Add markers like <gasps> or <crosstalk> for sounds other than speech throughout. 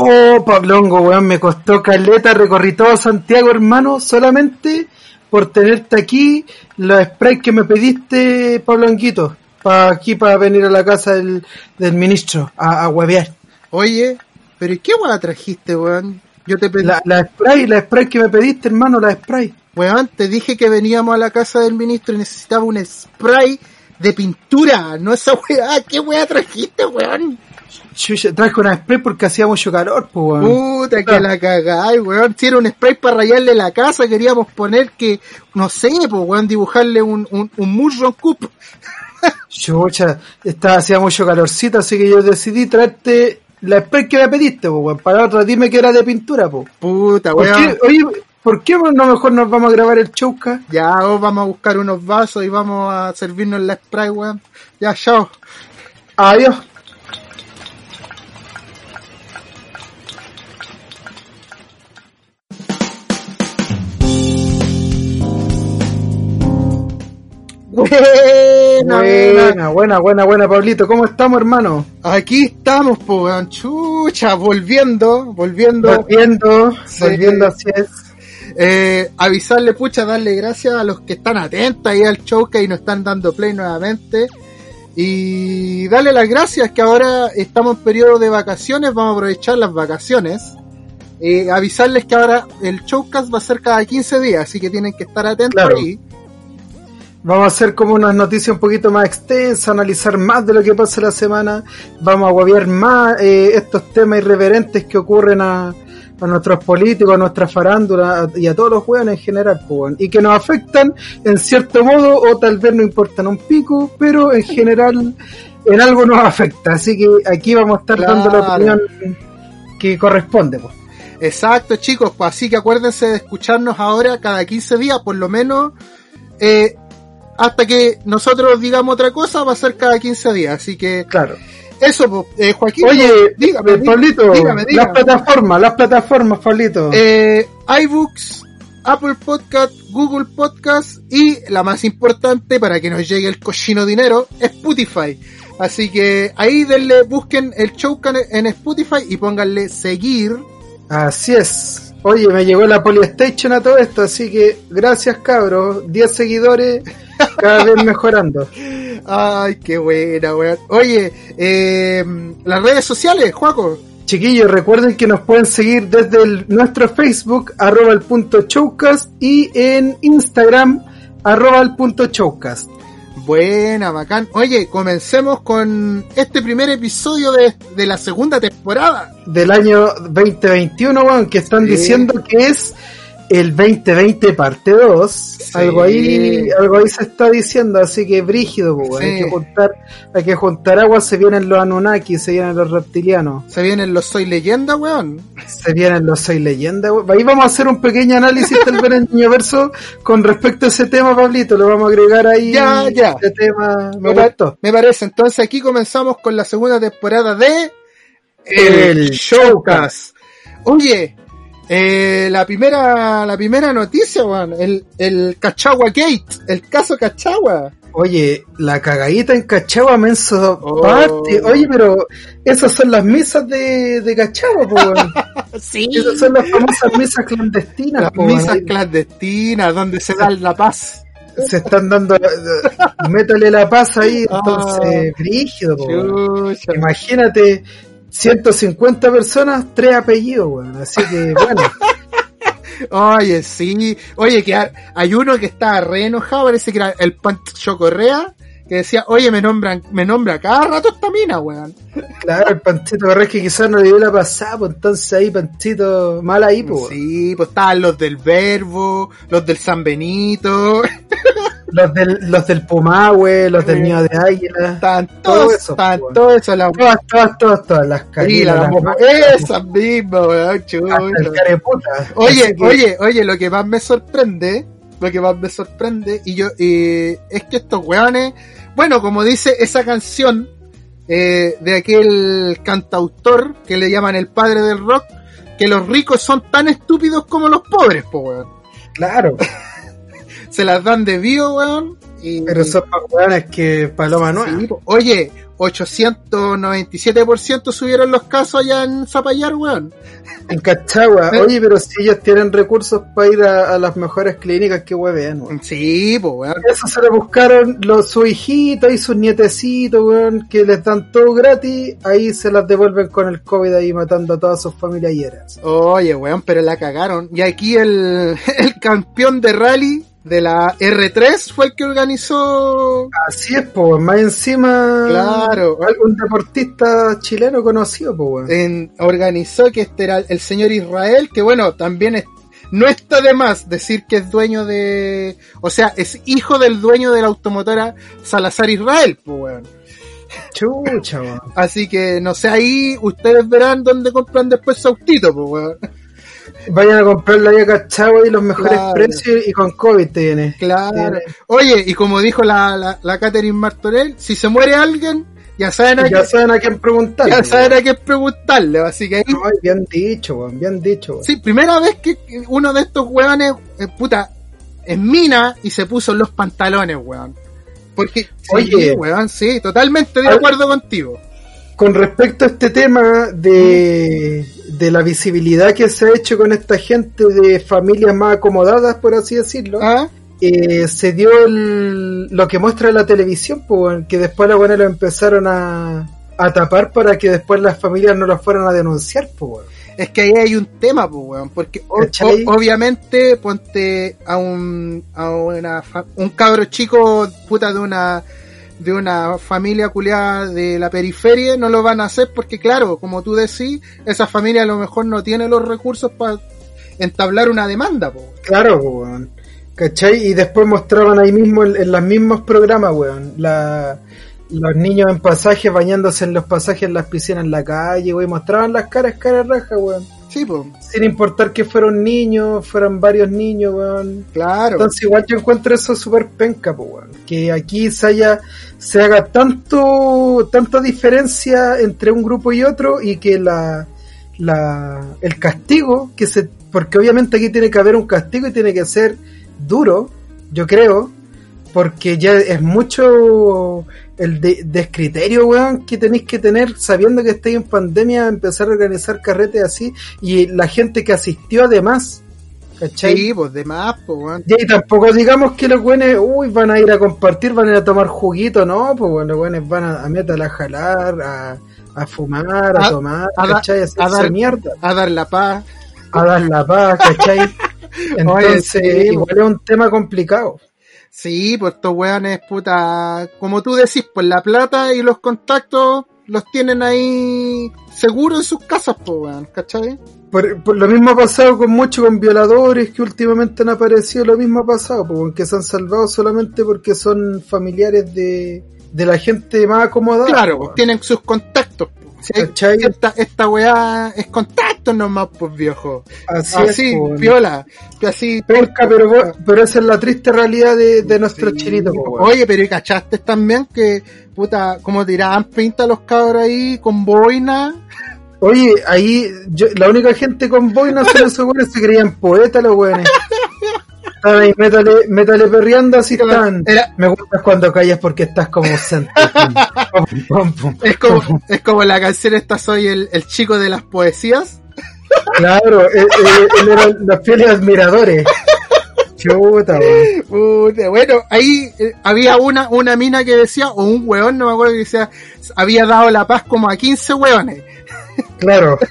Oh, Pablongo, weón, me costó caleta, recorrí todo Santiago, hermano, solamente por tenerte aquí, los sprays que me pediste, Pablonguito, para aquí, para venir a la casa del, del ministro, a, a huevear. Oye, pero ¿y qué weá trajiste, weón? Yo te pedí, La, la spray, la spray que me pediste, hermano, la spray. weón, te dije que veníamos a la casa del ministro y necesitaba un spray de pintura, no esa <laughs> weá. ¿Qué weá trajiste, weón? Chucha, traje una spray porque hacía mucho calor, pues, weón. Puta que la cagáis, weón. Si era un spray para rayarle la casa, queríamos poner que, no sé, pues, weón, dibujarle un, un, un mushroom cup. Chucha, estaba, hacía mucho calorcito, así que yo decidí traerte la spray que me pediste, pues, weón. Para otra, dime que era de pintura, pues. Puta, ¿Por weón. qué, oye, ¿por qué no mejor nos vamos a grabar el chauca? Ya, oh, vamos a buscar unos vasos y vamos a servirnos la spray, weón. Ya, chao. Adiós. Buena, buena. Buena, buena, Pablito. ¿Cómo estamos, hermano? Aquí estamos, po. Chucha, volviendo, volviendo. Volviendo, Sí. volviendo así es. Eh, avisarle, pucha, darle gracias a los que están atentos ahí al show que nos están dando play nuevamente. Y darle las gracias que ahora estamos en periodo de vacaciones, vamos a aprovechar las vacaciones. Eh, avisarles que ahora el showcast va a ser cada 15 días, así que tienen que estar atentos Claro. ahí. Vamos a hacer como unas noticias un poquito más extensas, analizar más de lo que pasa la semana. Vamos a guaviar más eh, estos temas irreverentes que ocurren a, a nuestros políticos, a nuestra farándula y a todos los hueones en general, pues, y que nos afectan en cierto modo o tal vez no importan un pico, pero en general en algo nos afecta. Así que aquí vamos a estar dando la opinión que corresponde. Pues. Exacto, chicos, pues así que acuérdense de escucharnos ahora cada 15 días, por lo menos, eh, hasta que nosotros digamos otra cosa, va a ser cada 15 días. Así que Claro. eso, pues, eh, Joaquín. Oye, dígame, eh, Pablito, dígame, dígame. las plataformas, las plataformas, Pablito. eh, iBooks, Apple Podcast, Google Podcast y la más importante para que nos llegue el cochino dinero, Spotify. Así que ahí denle, busquen el show en Spotify y pónganle seguir. Así es. Oye, me llegó la Polystation a todo esto, así que gracias cabros, 10 seguidores, cada vez mejorando. <laughs> Ay, qué buena, weón. Oye, eh, las redes sociales, Juaco. Chiquillos, recuerden que nos pueden seguir desde el- nuestro Facebook, arroba el punto showcast, y en Instagram, arroba el punto showcast. Buena, bacán. Oye, comencemos con este primer episodio de, de la segunda temporada. Del año 2021, weón, que están Sí. diciendo que es el 2020 parte 2. Algo ahí, algo ahí se está diciendo, así que brígido, pues, hay que juntar, hay que juntar agua, se vienen los Anunnaki, se vienen los reptilianos. Se vienen los Soy Leyenda, weón. Se vienen los Soy Leyenda. weón. Ahí vamos a hacer un pequeño análisis del Berenño Verso con respecto a ese tema, Pablito. Lo vamos a agregar ahí. Ya, ya. Ese tema me Me, pa- me parece. Entonces aquí comenzamos con la segunda temporada de El Showcast. Oye, eh, la primera, la primera noticia, weón, el, el Cachagua Gate, el caso Cachagua. Oye, la cagadita en Cachagua, menso Oh. parte. Oye, pero esas son las misas de, de Cachagua, po, weón. <laughs> Sí. Esas son las famosas misas clandestinas, Las po, weón. misas clandestinas donde se da la paz. Se están dando, eh, métale la paz ahí, Ah. entonces, brígido, po. Chucha. Imagínate, 150 personas, tres apellidos, weón. Así que, <laughs> bueno, Oye, sí. Oye, que ha- hay uno que está re enojado, parece que era el Pancho Correa, que decía, oye, me nombran, me nombra cada rato esta mina, weón. claro, el Panchito Correa que quizás no le dio la pasada, pues entonces ahí, Panchito, mal ahí, pues. Sí, pues estaban los del Verbo, los del San Benito, <laughs> Los del, los del Pumahue, los del. Nido de Águila. Todo todos, eso, weón. todos esos, la Todas, todas, todas, todas las Sí, carinas, la las vamos- macas, esas mismas, weón. Oye, oye, oye, lo que más me sorprende, lo que más me sorprende, y yo, eh, es que estos weones, bueno, como dice esa canción, eh, de aquel cantautor que le llaman el padre del rock, que los ricos son tan estúpidos como los pobres, po weón. Claro. Se las dan de bio, weón, Y, Pero son más weones que Paloma Nueva. Sí. Oye, 897% subieron los casos allá en Zapallar, weón. En Cachagua. <laughs> Oye, pero si ellos tienen recursos para ir a, a las mejores clínicas, que huevean, weón. Sí, pues, weón. Eso se lo buscaron los, sus hijitos y sus nietecitos, weón, que les dan todo gratis. Ahí se las devuelven con el COVID ahí matando a todas sus familiares. Oye, weón, pero la cagaron. Y aquí el, <laughs> el campeón de rally de la R3 fue el que organizó. Así es, pues, más encima. Claro. Algún deportista chileno conocido, pues, weón. en- organizó que este era el señor Israel, que bueno, también es- no está de más decir que es dueño de, o sea, es hijo del dueño de la automotora Salazar Israel, pues weón. Chucha. Así que no sé, ahí ustedes verán dónde compran después su autito, pues weón. Vayan a comprarla ahí a Cachagua y los mejores Claro. precios y con COVID te viene. Claro. Tiene- Oye, y como dijo la, la, la Catherine Martorell, si se muere alguien, ya saben a, Ya saben a quién preguntar. ya saben a quién preguntarle, así que ahí Ay, bien dicho, weón, bien dicho, weón. Sí, primera vez que uno de estos weones, eh, puta, es mina y se puso los pantalones, weón. Porque, sí, Oye. weón, sí, totalmente de acuerdo contigo. Con respecto a este tema de, de la visibilidad que se ha hecho con esta gente de familias más acomodadas, por así decirlo, ¿Ah? eh, se dio el- lo que muestra la televisión, pues, que después los buenos lo empezaron a, a tapar para que después las familias no los fueran a denunciar, pues. Es que ahí hay un tema, pues, weón, porque o- ¿Cachai? o- obviamente ponte a un a una un cabro chico puta de una de una familia culiada de la periferia no lo van a hacer porque claro, como tú decís, esa familia a lo mejor no tiene los recursos para entablar una demanda, pues. Claro, po, weón. ¿Cachai? Y después mostraban ahí mismo en, en los mismos programas, weón. La, los niños en pasajes bañándose en los pasajes en las piscinas en la calle, weón. Mostraban las caras, caras rajas, weón. Sí, pues, Sin importar que fueron niños, fueran varios niños, weón. claro. Entonces igual yo encuentro eso súper penca, po, weón. Que aquí se haya, se haga tanto, tanta diferencia entre un grupo y otro y que la, la, el castigo que se, porque obviamente aquí tiene que haber un castigo y tiene que ser duro, yo creo, porque ya es mucho el de, descriterio, weón, que tenéis que tener sabiendo que estáis en pandemia, empezar a organizar carretes así y la gente que asistió además, ¿cachai? Sí, pues de más, pues, weón. Y tampoco digamos que los buenos, uy, van a ir a compartir, van a ir a tomar juguito, no, pues bueno, los buenos van a, a meter a jalar, a, a fumar, a, A- tomar, da- ¿cachai? A dar- mierda, A dar la paz. a dar la paz, ¿cachai? <laughs> Entonces, sí, igual es un tema complicado. Sí, pues estos weones, puta, como tú decís, pues la plata y los contactos los tienen ahí seguros en sus casas, pues weón, ¿cachai? Por, por lo mismo ha pasado con mucho con violadores que últimamente han aparecido, lo mismo ha pasado, pues, que se han salvado solamente porque son familiares de, de la gente más acomodada. Claro, pues, tienen sus contactos. ¿Cachai? esta, esta weá es contacto nomás, pues viejo. Así, Así, es, piola. Así, Penca, pero, vos- pero esa es la triste realidad de, de nuestro Sí, chilito. Oye, pero ¿y cachaste también que, puta, como tiraban pinta los cabros ahí con boina? Oye, ahí yo, la única gente con boina son esos weones se creían poetas los weones. Estaban ahí, métale, métale perreando así. Era- Me gustas cuando callas porque estás como. <laughs> Es como, es como la canción esta Soy el, el chico de las poesías. Claro, él, él- él era los fieles admiradores. Chuta, weón. Puta, bueno, ahí eh, había una, una mina que decía, o un weón, no me acuerdo que decía, había dado la paz como a 15 weones. Claro. <laughs>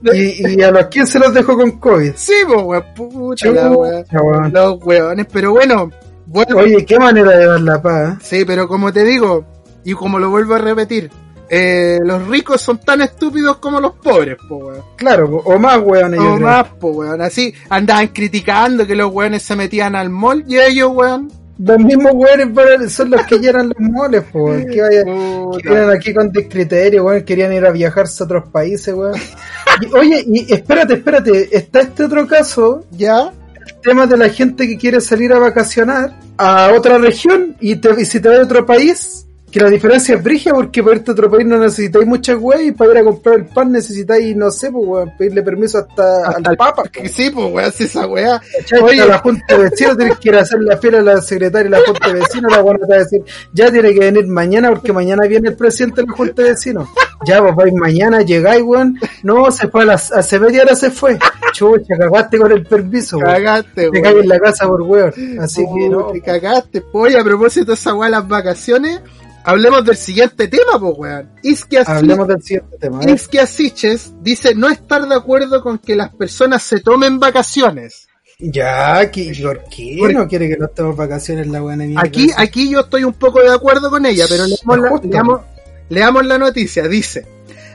Y, y a los 15 los dejó con COVID. Sí, pues, weón, puta la weá. Chuta, weón. Los weones, pero bueno, bueno, Oye, qué manera de dar la paz. ¿eh? sí, pero como te digo, y como lo vuelvo a repetir, eh, los ricos son tan estúpidos como los pobres, pues, weón. Claro, o más yo O creo. más, pues, weón. Así andaban criticando que los weones se metían al mall y ellos, weón. Los mismos weones son los que llenan los moles, po, weón. Que, vaya, que vienen aquí con descriterio, weón. Querían ir a viajarse a otros países, weón. Y, oye, y espérate, espérate. Está este otro caso, ¿Ya? el tema de la gente que quiere salir a vacacionar a otra región y, te, y si te vas a otro país, que la diferencia es brigia porque para irte a otro país no necesitáis muchas weas y para ir a comprar el pan necesitáis, no sé, pues weón, pedirle permiso hasta, al papa. Que sí, pues weón, si esa wea. Oye, a la junta de vecinos tienes que ir a hacer la fila a la secretaria de la junta de vecinos, la weona te va a decir, ya tiene que venir mañana porque mañana viene el presidente de la junta de vecinos. Ya vos vais mañana, llegáis, weón. No, se fue a las, hace media hora se fue. Chucha, cagaste con el permiso, weón. Cagaste, Te caes en la casa por weón. Así que no. Te cagaste, pues. Oye, a propósito de esa wea, las vacaciones. Hablemos del siguiente tema, pues, weón. Hablemos del siguiente tema. ¿eh? Siches dice no estar de acuerdo con que las personas se tomen vacaciones. Ya, ¿qué, ¿por qué no quiere que nos tomemos vacaciones la buena mierda? Aquí, aquí yo estoy un poco de acuerdo con ella, pero leamos la, leamos- leamos la noticia. Dice,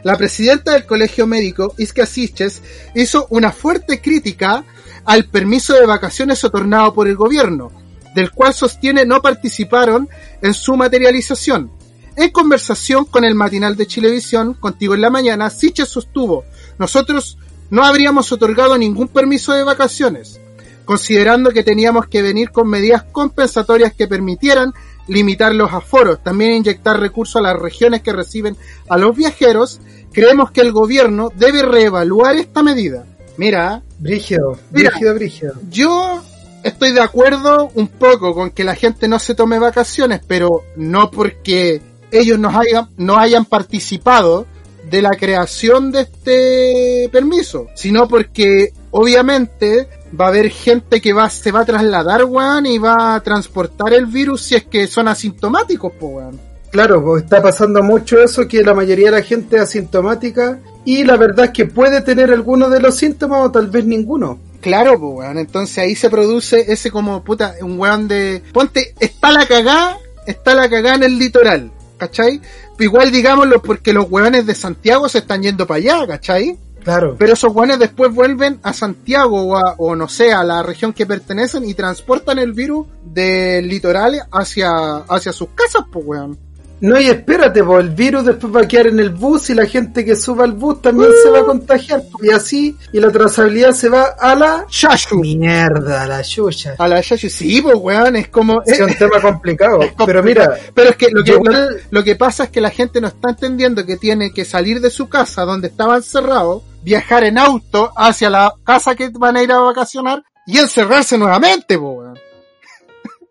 la presidenta del colegio médico, Isca Siches, hizo una fuerte crítica al permiso de vacaciones otorgado por el gobierno, del cual sostiene no participaron en su materialización. En conversación con el matinal de Chilevisión, contigo en la mañana, Siches sostuvo, nosotros no habríamos otorgado ningún permiso de vacaciones considerando que teníamos que venir con medidas compensatorias que permitieran limitar los aforos, también inyectar recursos a las regiones que reciben a los viajeros, creemos que el gobierno debe reevaluar esta medida. Mira, Brígido, Mira. brígido, brígido. yo estoy de acuerdo un poco con que la gente no se tome vacaciones, pero no porque ellos nos hayan, no hayan participado de la creación de este permiso, sino porque obviamente va a haber gente que va, se va a trasladar, weón, y va a transportar el virus si es que son asintomáticos, pues, weón. Claro, está pasando mucho eso, que la mayoría de la gente es asintomática y la verdad es que puede tener alguno de los síntomas o tal vez ninguno. Claro, pues, weón. Entonces ahí se produce ese como, puta, un weón de... Ponte, está la cagá, está la cagá en el litoral, ¿cachai? Igual digámoslo porque los weones de Santiago se están yendo para allá, ¿cachai? Claro, Pero esos weones después vuelven a Santiago o, a- o no sé, a la región que pertenecen y transportan el virus del litoral hacia, hacia sus casas, pues, weón. No y espérate, pues el virus después va a quedar en el bus y la gente que suba al bus también se va a contagiar pues, y así, y la trazabilidad se va a la Shashu. mierda, a la chucha. A la Shashu. Sí, pues, weón, es como... Es un tema complicado, pero mira, Pero es que lo que, lo, lo que pasa es que la gente no está entendiendo que tiene que salir de su casa donde estaba encerrado, viajar en auto hacia la casa que van a ir a vacacionar y encerrarse nuevamente, po, weón.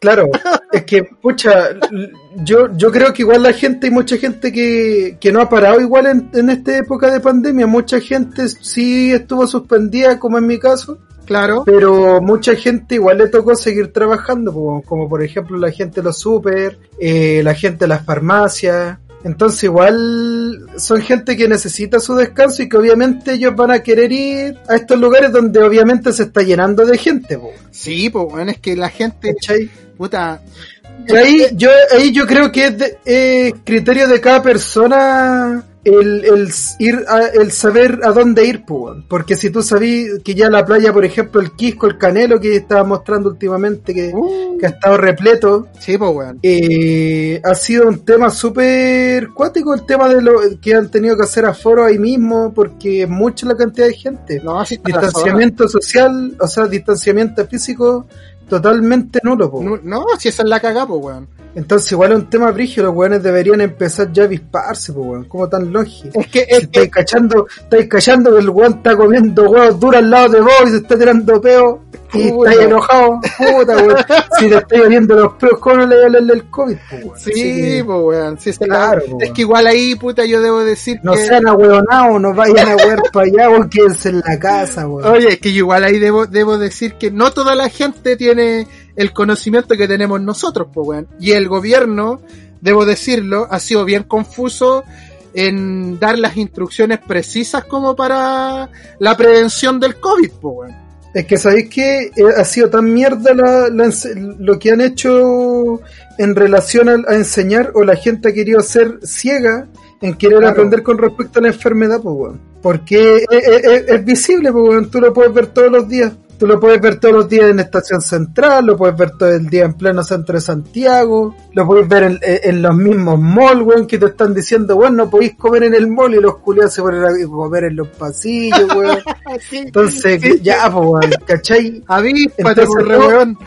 Claro, <laughs> es que, pucha, yo, yo creo que igual la gente, hay mucha gente que, que no ha parado igual en, en esta época de pandemia, mucha gente sí estuvo suspendida, como en mi caso, Claro. pero mucha gente igual le tocó seguir trabajando, como, como por ejemplo la gente de los super, eh, la gente de las farmacias, entonces igual son gente que necesita su descanso y que obviamente ellos van a querer ir a estos lugares donde obviamente se está llenando de gente, po, Sí, pues, weón, es que la gente, ¿cachai? puta, Y ahí yo, ahí yo creo que es de- eh, criterio de cada persona el, el ir a- el saber a dónde ir, pues, porque si tú sabís que ya la playa, por ejemplo, el Quisco, el Canelo que estaba mostrando últimamente que, uh, que ha estado repleto, sí, pues, weón. eh, ha sido un tema súper cuático el tema de lo que han tenido que hacer aforo ahí mismo porque es mucha la cantidad de gente. No. Distanciamiento social, o sea, distanciamiento físico totalmente nulo, po. No, no, si esa es la cagá, pues, weón. Entonces igual es un tema brígido, los weones deberían empezar ya a avisparse, pues weón, como tan longe. Es que, Si es estáis que, cachando, estáis cachando que el weón está comiendo huevos duros al lado de vos y se está tirando peo y Puta. estáis enojado, puta weón. <laughs> si te estáis oliendo los peos, ¿cómo no le voy a olerle el COVID, weón? Sí, pues, weón. Sí, Claro, po, es weón. que igual ahí, puta, yo debo decir no que... sean ahueonados, no vayan a huear para allá o quédense en la casa, weón. Oye, es que igual ahí debo, debo decir que no toda la gente tiene el conocimiento que tenemos nosotros, pues, weón. Y el gobierno, debo decirlo, ha sido bien confuso en dar las instrucciones precisas como para la prevención del COVID, pues, weón. Es que sabéis que eh, ha sido tan mierda la- lo que han hecho en relación al- a, enseñar o la gente ha querido ser ciega en querer Claro. aprender con respecto a la enfermedad, pues weón. Porque es, es- visible, pues weón, tú lo puedes ver todos los días. Tú lo puedes ver todos los días en Estación Central, lo puedes ver todo el día en pleno centro de Santiago, lo puedes ver en, en- en los mismos malls, weón, que te están diciendo, weón, no podéis comer en el mall y los culiados se ponen a comer en los pasillos, weón. <laughs> Entonces, Sí, ya, pues, weón, ¿cachai? Avíspate, Entonces, por weón.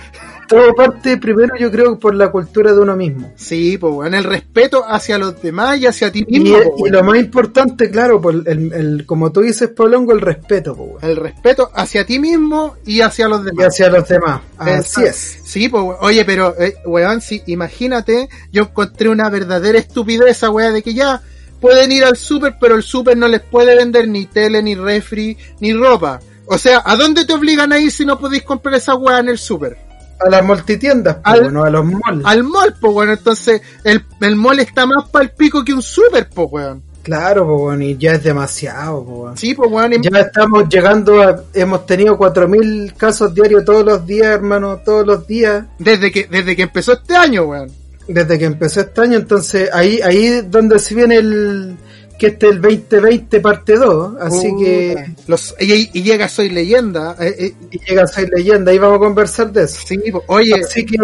Todo parte primero, yo creo, por la cultura de uno mismo. Sí, pues, weón, el respeto hacia los demás y hacia ti mismo. Y, po, y weón. lo más importante, claro, por el, el- como tú dices, Polongo, el respeto, po, weón. El respeto hacia ti mismo y hacia los y demás. hacia los demás. Así es. Sí, pues, oye, pero, eh, weón, sí, imagínate, yo encontré una verdadera estupidez weá de que ya pueden ir al súper, pero el súper no les puede vender ni tele, ni refri, ni ropa. O sea, ¿a dónde te obligan a ir si no podéis comprar esa weá en el súper? A las multitiendas, po, Al- bueno, a los malls. Al mall, pues, weón, entonces el, el mall está más para el pico que un súper, pues, weón. Claro, po, weón, y ya es demasiado, po, weón. Sí, pues, y- Ya estamos llegando a, hemos tenido 4.000 casos diarios todos los días, hermano, todos los días, desde que, desde que empezó este año, weón. desde que empezó este año, entonces ahí, ahí es donde se viene el, que este es el 2020 parte 2, así que, Los, y, y llega Soy Leyenda. eh, eh, y llega ser leyenda, ahí vamos a conversar de eso. sí, oye, Así que,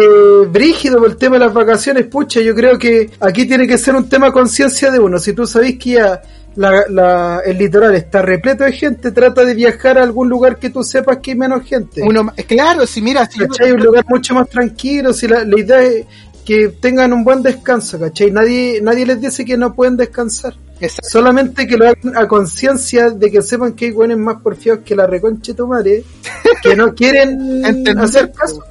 brígido por el tema de las vacaciones, pucha, yo creo que aquí tiene que ser un tema conciencia de uno. Si tú sabes que ya la- la- el litoral está repleto de gente, trata de viajar a algún lugar que tú sepas que hay menos gente. uno, claro, si mira, si ¿Cachai? Un lugar mucho más tranquilo, si la, la idea es que tengan un buen descanso, ¿cachai? Nadie, nadie les dice que no pueden descansar. Exacto. Solamente que lo hagan a conciencia de que sepan que hay buenos más porfiados que la reconche tu madre, que no <laughs> quieren hacer caso.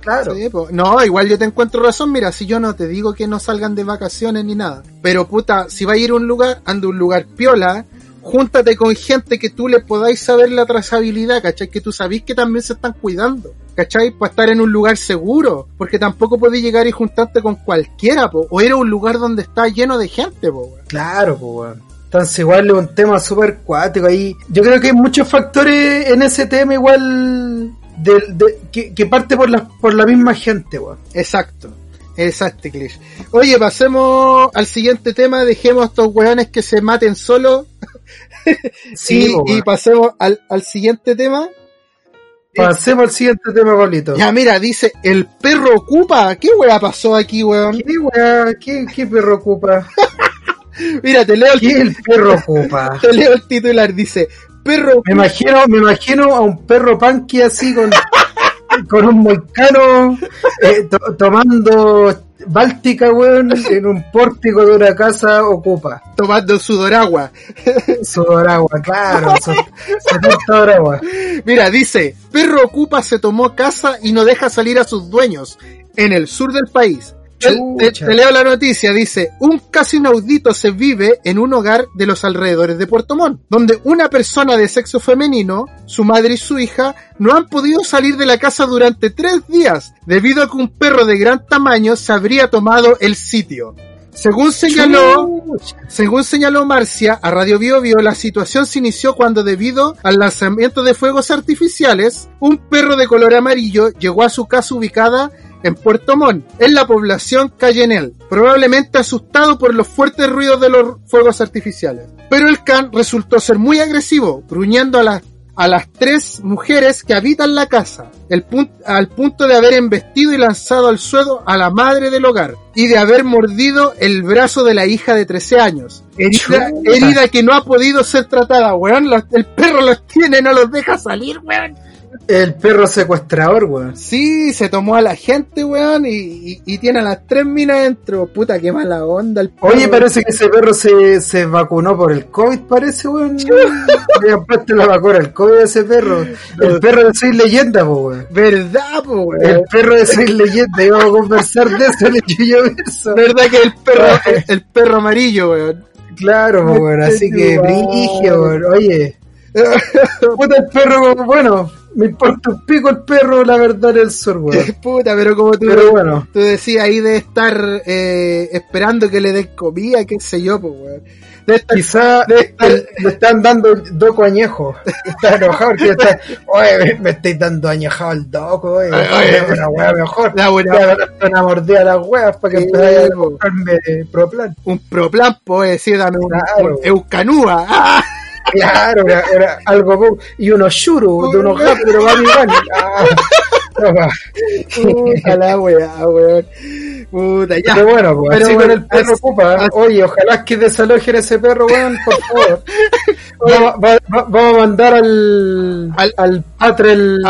Claro. Sí. No, igual yo te encuentro razón. Mira, si yo no te digo que no salgan de vacaciones ni nada. Pero puta, si va a ir a un lugar, anda a un lugar piola, júntate con gente que tú le podáis saber la trazabilidad, ¿cachai? Que tú sabís que también se están cuidando, ¿cachai? Para estar en un lugar seguro. Porque tampoco podés llegar y juntarte con cualquiera, po. O ir a un lugar donde está lleno de gente, po. weón. Claro, pues, weón. Entonces, igual es un tema súper cuático ahí. Yo creo que hay muchos factores en ese tema, igual, de, que, que parte por la, por la misma gente, weón. Exacto. Exacto, Clish. Oye, pasemos al siguiente tema. Dejemos a estos weones que se maten solo. <laughs> <laughs> Sí, y, pasemos al, al siguiente tema. Pasemos al siguiente tema, Pablito. Ya, mira, dice, el perro ocupa. ¿Qué wea pasó aquí, weón? ¿Qué, weá? ¿Qué, qué perro ocupa? <laughs> Mira, te leo el, ¿Qué el perro ocupa? <laughs> te leo el titular. Dice, perro Me imagino, me imagino a un perro punky así con, con un moicano eh, to- tomando Báltica, weón, en un pórtico de una casa ocupa. tomando sudoragua. Sudoragua, claro, so- 70 Doragua. Mira, dice, perro ocupa se tomó casa y no deja salir a sus dueños en el sur del país. Te, leo la noticia, dice, un caso inaudito se vive en un hogar de los alrededores de Puerto Montt, donde una persona de sexo femenino, su madre y su hija, no han podido salir de la casa durante tres días, debido a que un perro de gran tamaño se habría tomado el sitio. Según señaló, según señaló Marcia a Radio Bio Bio, la situación se inició cuando debido al lanzamiento de fuegos artificiales, un perro de color amarillo llegó a su casa ubicada en Puerto Montt, en la población Cayenel, probablemente asustado por los fuertes ruidos de los fuegos artificiales. Pero el can resultó ser muy agresivo, gruñendo a las a las tres mujeres que habitan la casa, el pun- al punto de haber embestido y lanzado al suelo a la madre del hogar y de haber mordido el brazo de la hija de 13 años. Herida, que no ha podido ser tratada, weón. la- el perro los tiene, no los deja salir, weón. El perro secuestrador, weón. Sí, se tomó a la gente, weón, y, y- y tiene a las tres minas dentro. Puta, qué mala onda el perro. Oye, parece que ese perro se, se vacunó por el COVID, parece, weón. <laughs> Le puesto la vacuna al COVID a ese perro. El perro de Soy Leyenda, po, weón. ¿Verdad, po, weón? El perro de Soy Leyenda, íbamos a conversar de eso en el Yuyo Verso. ¿Verdad que el perro, el, el perro amarillo, weón? Claro, weón. Así que brigio, weón. Oye, <laughs> puta el perro, bueno, me importa un pico el perro, la verdad, en el sur, weón. <laughs> Puta, pero como tú, Pero bueno, tú decías ahí de estar eh, esperando que le den comida, qué sé yo, pues, weón. De estar- quizá de estar- le, le están dando doco añejo. <laughs> Está enojado porque está, oye, me, me estáis dando añejado al doco, oye. Una wea mejor. La buena- una mordida a las weas para que Sí, empezáis a Proplan. un proplan, pues, decir, dame un, Claro. un. ¡Ah! Claro, era, era algo po- y unos churros de unos gatos, pero van igual. Ah, no va. Puta la weá, weón. Puta, ya. Pero bueno, pues, Pero así bueno, con el perro así- ocupa. así- Oye, ojalá que desalojen ese perro, weón, por favor. <laughs> Vamos, va- va- vamos a mandar al, Al- al, a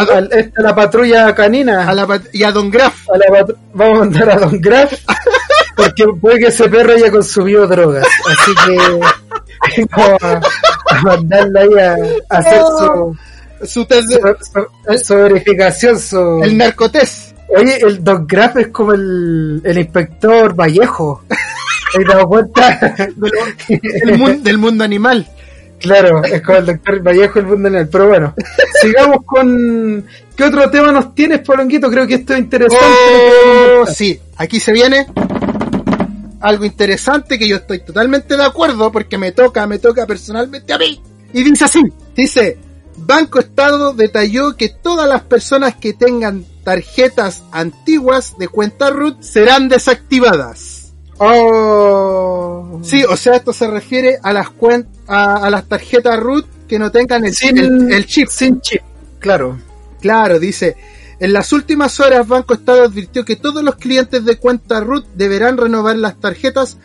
al- esta, la patrulla canina. A la pat- y a Don Graf. a la vamos a mandar a Don Graf porque puede que ese perro haya consumido drogas. Así que <laughs> vamos a, ahí a, a hacer su, Su test de- su, su- su verificación. Su... el narcotés. Oye, el Don Graf es como el, el inspector Vallejo. ¿Te has dado cuenta? del, mun- del mundo animal. Claro, es como el doctor Vallejo el mundo animal. Pero bueno, sigamos con. ¿Qué otro tema nos tienes, Polonguito? Creo que esto es interesante. Oh, sí, aquí se viene algo interesante que yo estoy totalmente de acuerdo porque me toca, me toca personalmente a mí. Y dice así, dice, Banco Estado detalló que todas las personas que tengan tarjetas antiguas de cuenta root serán desactivadas. Oh. Sí, o sea, esto se refiere a las a, a las tarjetas root que no tengan el, sin el- el chip. Sin chip, claro. Claro, dice, en las últimas horas Banco Estado advirtió que todos los clientes de cuenta root deberán renovar las tarjetas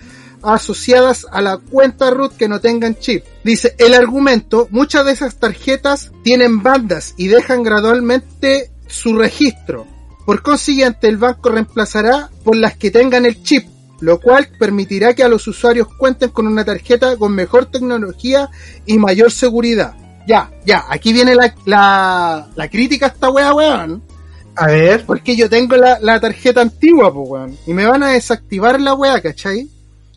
asociadas a la cuenta root que no tengan chip. Dice, el argumento, muchas de esas tarjetas tienen bandas y dejan gradualmente su registro. Por consiguiente, el banco reemplazará por las que tengan el chip, lo cual permitirá que a los usuarios cuenten con una tarjeta con mejor tecnología y mayor seguridad. Ya, ya, aquí viene la, la, la crítica a esta wea, weón. A ver. Porque yo tengo la, la tarjeta antigua, pues, weón. Y me van a desactivar la wea, ¿cachai?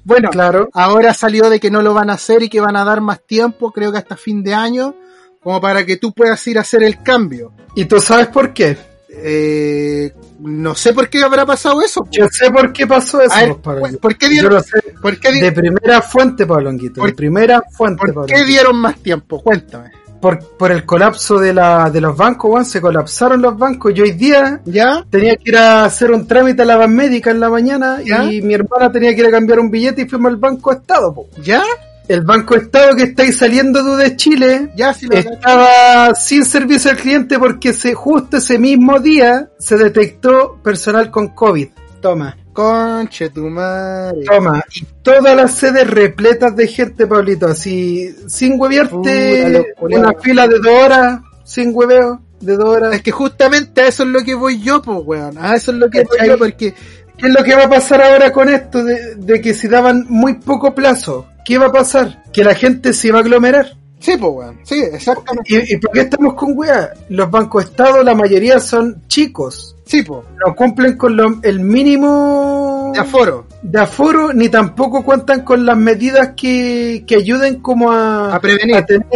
Bueno, Claro. ahora salió de que no lo van a hacer y que van a dar más tiempo, creo que hasta fin de año, como para que tú puedas ir a hacer el cambio. ¿Y tú sabes por qué? Eh, no sé por qué habrá pasado eso. Yo sé por qué pasó eso, ver, pues. ¿por qué Yo dieron, lo sé por qué di- de primera fuente, Pablonguito. De ¿Por- primera fuente, por qué dieron más tiempo? Cuéntame. Por, por el colapso de, la, de los bancos, weón. Se colapsaron los bancos. Yo hoy día ¿Ya? tenía que ir a hacer un trámite a la van médica en la mañana ¿Ya? y mi hermana tenía que ir a cambiar un billete y fuimos al Banco Estado, po. ¿Ya? El Banco Estado que estáis saliendo de Chile ¿Ya? Si lo estaba sin servicio al cliente porque se, justo ese mismo día se detectó personal con COVID. Toma, Conche tu madre. toma. Y todas las sedes repletas de gente, Pablito, así, sin hueviarte, culiados. una fila de dos horas, sin hueveo, de dos horas. Es que justamente a eso es lo que voy yo, pues, weón. A eso es lo que voy yo, porque ¿Qué es lo que va a pasar ahora con esto de, de que si daban muy poco plazo? ¿Qué va a pasar? Que la gente se va a aglomerar. Sí, pues, weón. Sí, exactamente. ¿Y, y por qué estamos con weá? Los bancos de Estado, la mayoría son chicos. Sí. No cumplen con lo- el mínimo De aforo. de aforo, ni tampoco cuentan con las medidas que, que ayuden como a, A prevenir. a tener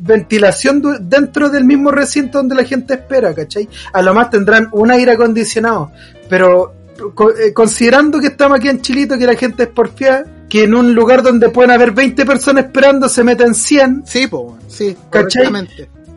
ventilación dentro del mismo recinto donde la gente espera, ¿cachai? A lo más tendrán un aire acondicionado, pero co- eh, considerando que estamos aquí en Chilito, que la gente es porfiada, que en un lugar donde pueden haber 20 personas esperando se meten 100, Sí, weón. Sí, ¿Cachai?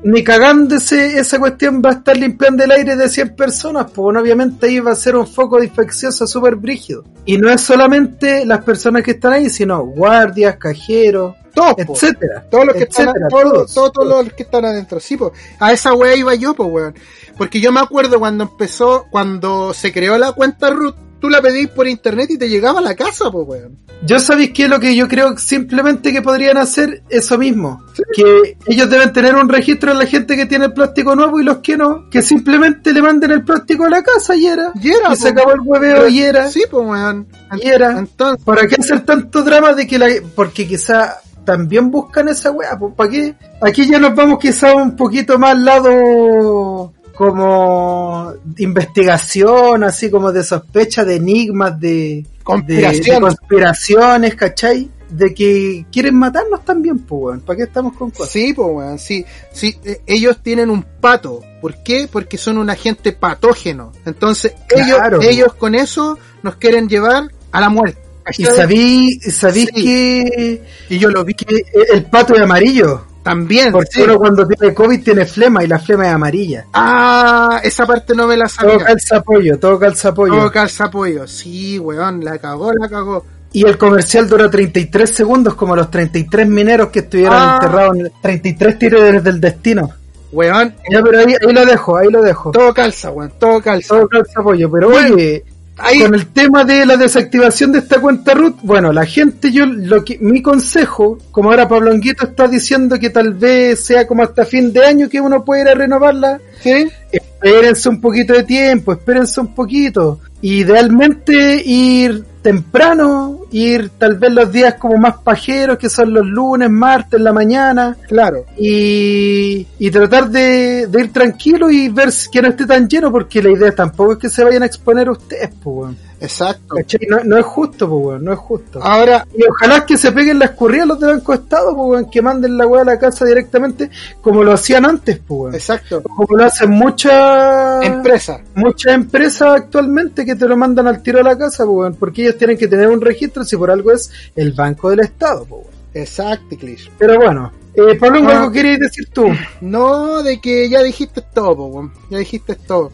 Ni cagándose esa cuestión va a estar limpiando el aire de 100 personas, pues bueno, obviamente ahí va a ser un foco de infeccioso súper brígido. Y no es solamente las personas que están ahí, sino guardias, cajeros, Todos, po. etcétera. Todos los que están, etcétera, todos, todos. todos, todos los que están adentro, sí, pues. A esa wea iba yo, pues, weón. Porque yo me acuerdo cuando empezó, cuando se creó la cuenta root, tú la pedís por internet y te llegaba a la casa, pues, weón. Yo sabéis que lo que yo creo simplemente que podrían hacer eso mismo, que ellos deben tener un registro de la gente que tiene el plástico nuevo y los que no, que simplemente le manden el plástico a la casa y era. Y era, Y se acabó el hueveo y era. Sí, pues, weón. Y era. Entonces, ¿Para qué hacer tanto drama de que la... Porque quizá también buscan esa weá, pues ¿para qué? Aquí ya nos vamos quizá un poquito más al lado como de investigación, así como de sospecha, de enigmas, de, de, de conspiraciones, ¿cachai? De que quieren matarnos también, pues weón. ¿Para qué estamos con cosas? Sí, pues, weón, sí. Sí, eh, ellos tienen un pato. ¿Por qué? Porque son un agente patógeno. Entonces, Claro. ellos, ellos con eso nos quieren llevar a la muerte. Y sabí, sabí Sí. que, Y yo lo vi que el pato es amarillo. También. Porque sí. uno cuando tiene COVID tiene flema y la flema es amarilla. Ah, esa parte no me la Todo sabía. calza apoyo, todo calza apoyo. Todo calza pollo. Sí, weón, la cagó, la cagó. Y el comercial dura 33 segundos, como los 33 mineros que estuvieron Ah. enterrados en 33 tiros del destino. Weón, Ya, pero ahí, ahí lo dejo, ahí lo dejo. todo calza, weón, todo calza. Todo calza apoyo. Pero oye, con el tema de la desactivación de esta cuenta root, bueno, la gente, yo, lo que, mi consejo, como ahora Pablo Anguito está diciendo que tal vez sea como hasta fin de año que uno puede ir a renovarla, ¿Sí? espérense un poquito de tiempo, espérense un poquito. Idealmente ir temprano, ir tal vez los días como más pajeros, que son los lunes, martes, en la mañana, Claro. y, y tratar de, de ir tranquilo y ver que no esté tan lleno, porque la idea tampoco es que se vayan a exponer ustedes, pues. Exacto. No, no es justo, pues, weón, no es justo. Ahora, Y ojalá que se peguen las curridas los de Banco Estado, pues, weón, que manden la weá a la casa directamente, como lo hacían antes, pues, weón. exacto. Como lo hacen muchas Empresa. muchas empresas actualmente que te lo mandan al tiro a la casa, pues, weón, porque ellos tienen que tener un registro si por algo es el Banco del Estado, pues, weón. Exacto. Pero bueno, eh, Pablo, Ah. ¿algo querías decir tú? No, de que ya dijiste todo, weón. Ya dijiste todo.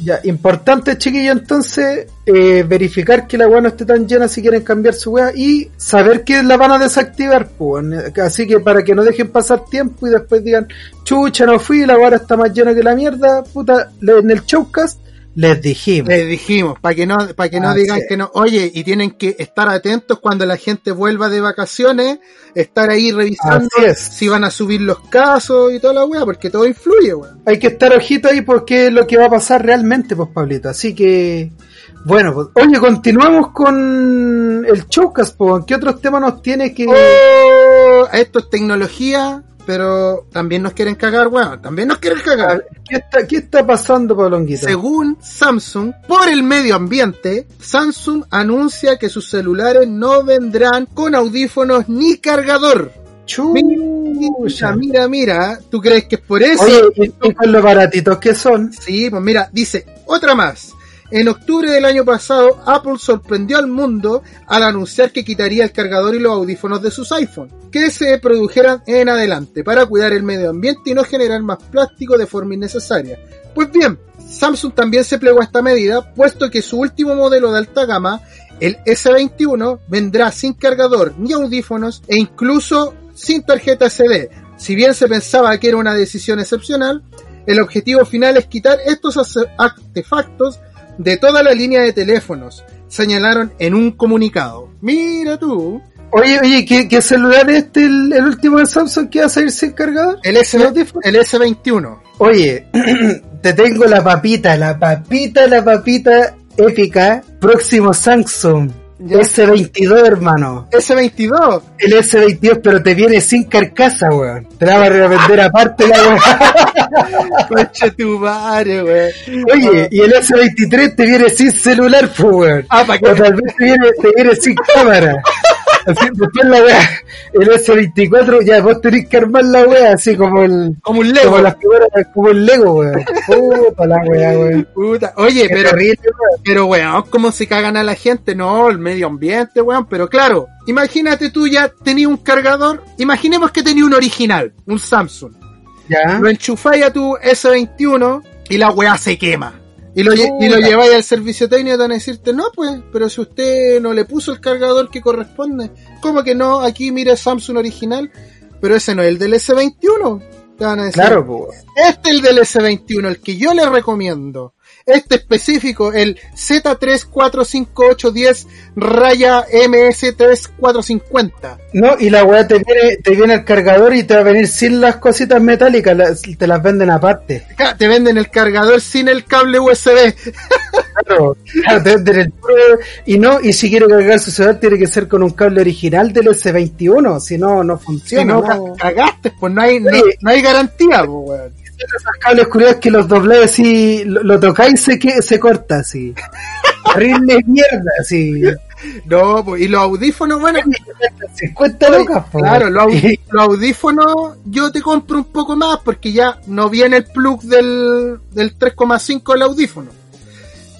Ya, importante, chiquillo, entonces, eh, verificar que la weá no esté tan llena si quieren cambiar su weá y saber que la van a desactivar, pues. Así que para que no dejen pasar tiempo y después digan, chucha, no fui, la weá está más llena que la mierda, puta, en el showcast les dijimos. Les dijimos, para que no, para que no Así digan que no. Oye, y tienen que estar atentos cuando la gente vuelva de vacaciones, estar ahí revisando es. si van a subir los casos y toda la weá, porque todo influye, weón. Hay que estar ojito ahí porque es lo que va a pasar realmente, pues, Pablito. Así que, bueno, pues, oye, continuamos con el showcast, pues. ¿Qué otros temas nos tiene que... Oh, esto es tecnología, pero también nos quieren cagar, weón. También nos quieren cagar. ¿Qué está, ¿Qué está pasando, Pablonguito? Según Samsung, por el medio ambiente, Samsung anuncia que sus celulares no vendrán con audífonos ni cargador. Chucha. mira, mira, ¿tú crees que es por eso? Oye, ¿y, con los baratitos que son? Sí, pues mira, dice, otra más. En octubre del año pasado, Apple sorprendió al mundo al anunciar que quitaría el cargador y los audífonos de sus iPhone, que se produjeran en adelante para cuidar el medio ambiente y no generar más plástico de forma innecesaria. Pues bien, Samsung también se plegó a esta medida, puesto que su último modelo de alta gama, el S21, vendrá sin cargador ni audífonos e incluso sin tarjeta SD. Si bien se pensaba que era una decisión excepcional, el objetivo final es quitar estos artefactos de toda la línea de teléfonos, señalaron en un comunicado. Mira tú, Oye, oye, ¿qué, qué celular es este, el, el último de Samsung que va a salir sin cargador? el, S el S21. Oye, <clears throat> te tengo la papita, la papita, la papita épica. Próximo Samsung. Ya. S22, hermano. S22. El S22, pero te viene sin carcasa, weón. Te la va a revender aparte la weón. <laughs> Concha tu madre, weón. Oye, y el S23 te viene sin celular, pues, weón. Ah, ¿para O qué? tal vez te viene, te viene sin cámara. Así, después la weá, el S24, ya vos tenés que armar la weá, así como el, Como un Lego. como las figuras, como el Lego, weón. Puta la weá, weón. Puta. Oye, Qué pero, terrible, pero weón, ¿cómo se cagan a la gente? No, el medio ambiente, weón. Pero claro, imagínate tú ya tenías un cargador. Imaginemos que tenías un original, un Samsung. Ya. Lo enchufáis a tu S21 y la weá se quema. Y lo, y lo lleváis al servicio técnico y te van a decirte, no, pues, pero si usted no le puso el cargador que corresponde, ¿cómo que no? Aquí mire Samsung original, pero ese no es el del S21. Te van a decir, Claro, pues. este es el del S21, el que yo le recomiendo. Este específico, el Z345810 raya MS3450. No, y la weá te viene, te viene el cargador y te va a venir sin las cositas metálicas, las- te las venden aparte. Te venden el cargador sin el cable USB. Claro, claro, te venden el y no, y si quiere cargar su celular tiene que ser con un cable original del S21, si no, no Si funciona. no, ¿no? cagaste, pues no hay, no, no hay garantía, pues, weón. Esos cables curiosos que los dobláis así, lo, lo tocáis y se, que, se corta así. Horrible mierda, así. No, pues, y los audífonos, bueno, 50 lucas, po. claro, los, los audífonos yo te compro un poco más porque ya no viene el plug del, del 3,5 del audífono.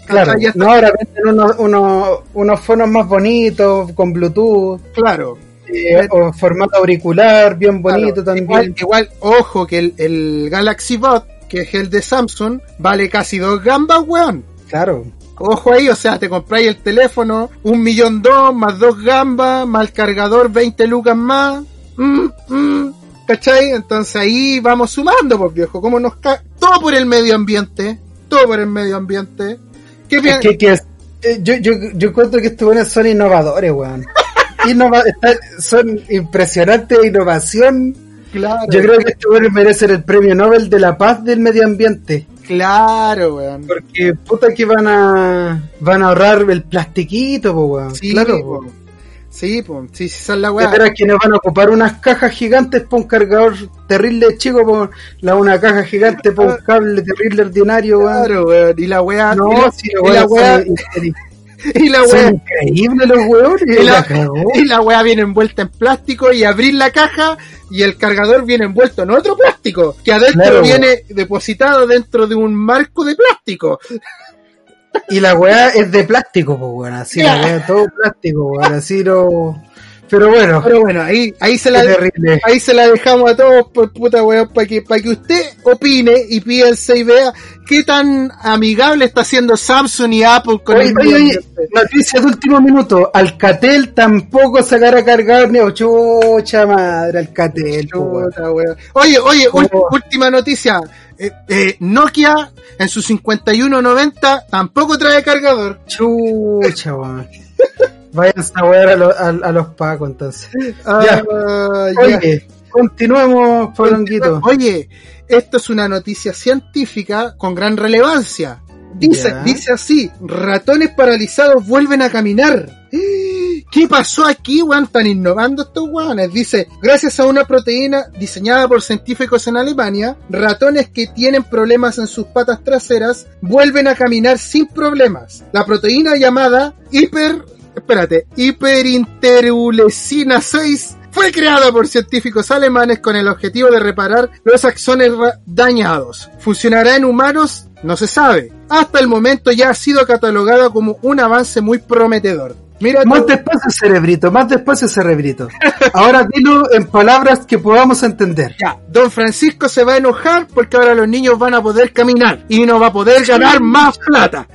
Claro, ya no, ahora venden unos, unos, unos fonos más bonitos, con Bluetooth, claro. Eh, o formato auricular, bien bonito Claro, también. Igual, igual, ojo que el, el Galaxy Bot, que es el de Samsung, vale casi dos gambas, weón. Claro. Ojo ahí, o sea, te compráis el teléfono, un millón dos, más dos gambas, más el cargador, 20 lucas más. Mm, mm, ¿Cachai? Entonces ahí vamos sumando, pues viejo, como nos ca todo por el medio ambiente, todo por el medio ambiente. ¿Qué, pi- ¿Qué, qué, eh, yo, yo, yo encuentro que estos buenos son innovadores, weón. Innova- está- son impresionantes de innovación. Claro. Yo creo que estos merecen el premio Nobel de la Paz del Medio Ambiente. Claro, weón. Porque puta que van a van a ahorrar el plastiquito, po, weón. Sí, claro, po. Sí, sí, sí, la weá. veras que nos van a ocupar unas cajas gigantes para un cargador terrible chico, por la, una caja gigante para un cable terrible ordinario, weón. Claro, weón. Y la weá. No, y la, si y la weá. <laughs> Y la son weá. increíbles los weones. Y la la, la weá viene envuelta en plástico y abrir la caja y el cargador viene envuelto en otro plástico que adentro Claro, viene depositado dentro de un marco de plástico. Y la weá es de plástico, pues, weón. Así, la weá, todo plástico, weón. Así no. Pero bueno, Pero bueno, ahí, ahí se la, ahí se la dejamos a todos por puta weón para que, para que usted opine y piense y vea qué tan amigable está haciendo Samsung y Apple con Oye, el oye, oye, noticia de último minuto. Alcatel tampoco sacará cargador ni chucha madre, Alcatel, po, weón. Oye, oye, Oh. última noticia. Eh, eh, Nokia en su 5190 tampoco trae cargador. Chucha, weón. <laughs> Vayan a wear a, lo- a, a los pacos entonces. <laughs> Ah, ya. Oye, continuemos, Polonguito. Oye, esto es una noticia científica con gran relevancia. Dice, Ya. dice así, ratones paralizados vuelven a caminar. <gasps> ¿Qué pasó aquí, weón? Están innovando estos weones. Dice, gracias a una proteína diseñada por científicos en Alemania, ratones que tienen problemas en sus patas traseras vuelven a caminar sin problemas. La proteína llamada hiper, espérate, hiperinterulecina 6 fue creada por científicos alemanes con el objetivo de reparar los axones dañados. ¿Funcionará en humanos? No se sabe. Hasta el momento ya ha sido catalogada como un avance muy prometedor. Mira, Más despacio, cerebrito, más despacio, cerebrito. Ahora dilo en palabras que podamos entender. ya, don Francisco se va a enojar porque ahora los niños van a poder caminar y no va a poder ganar más plata.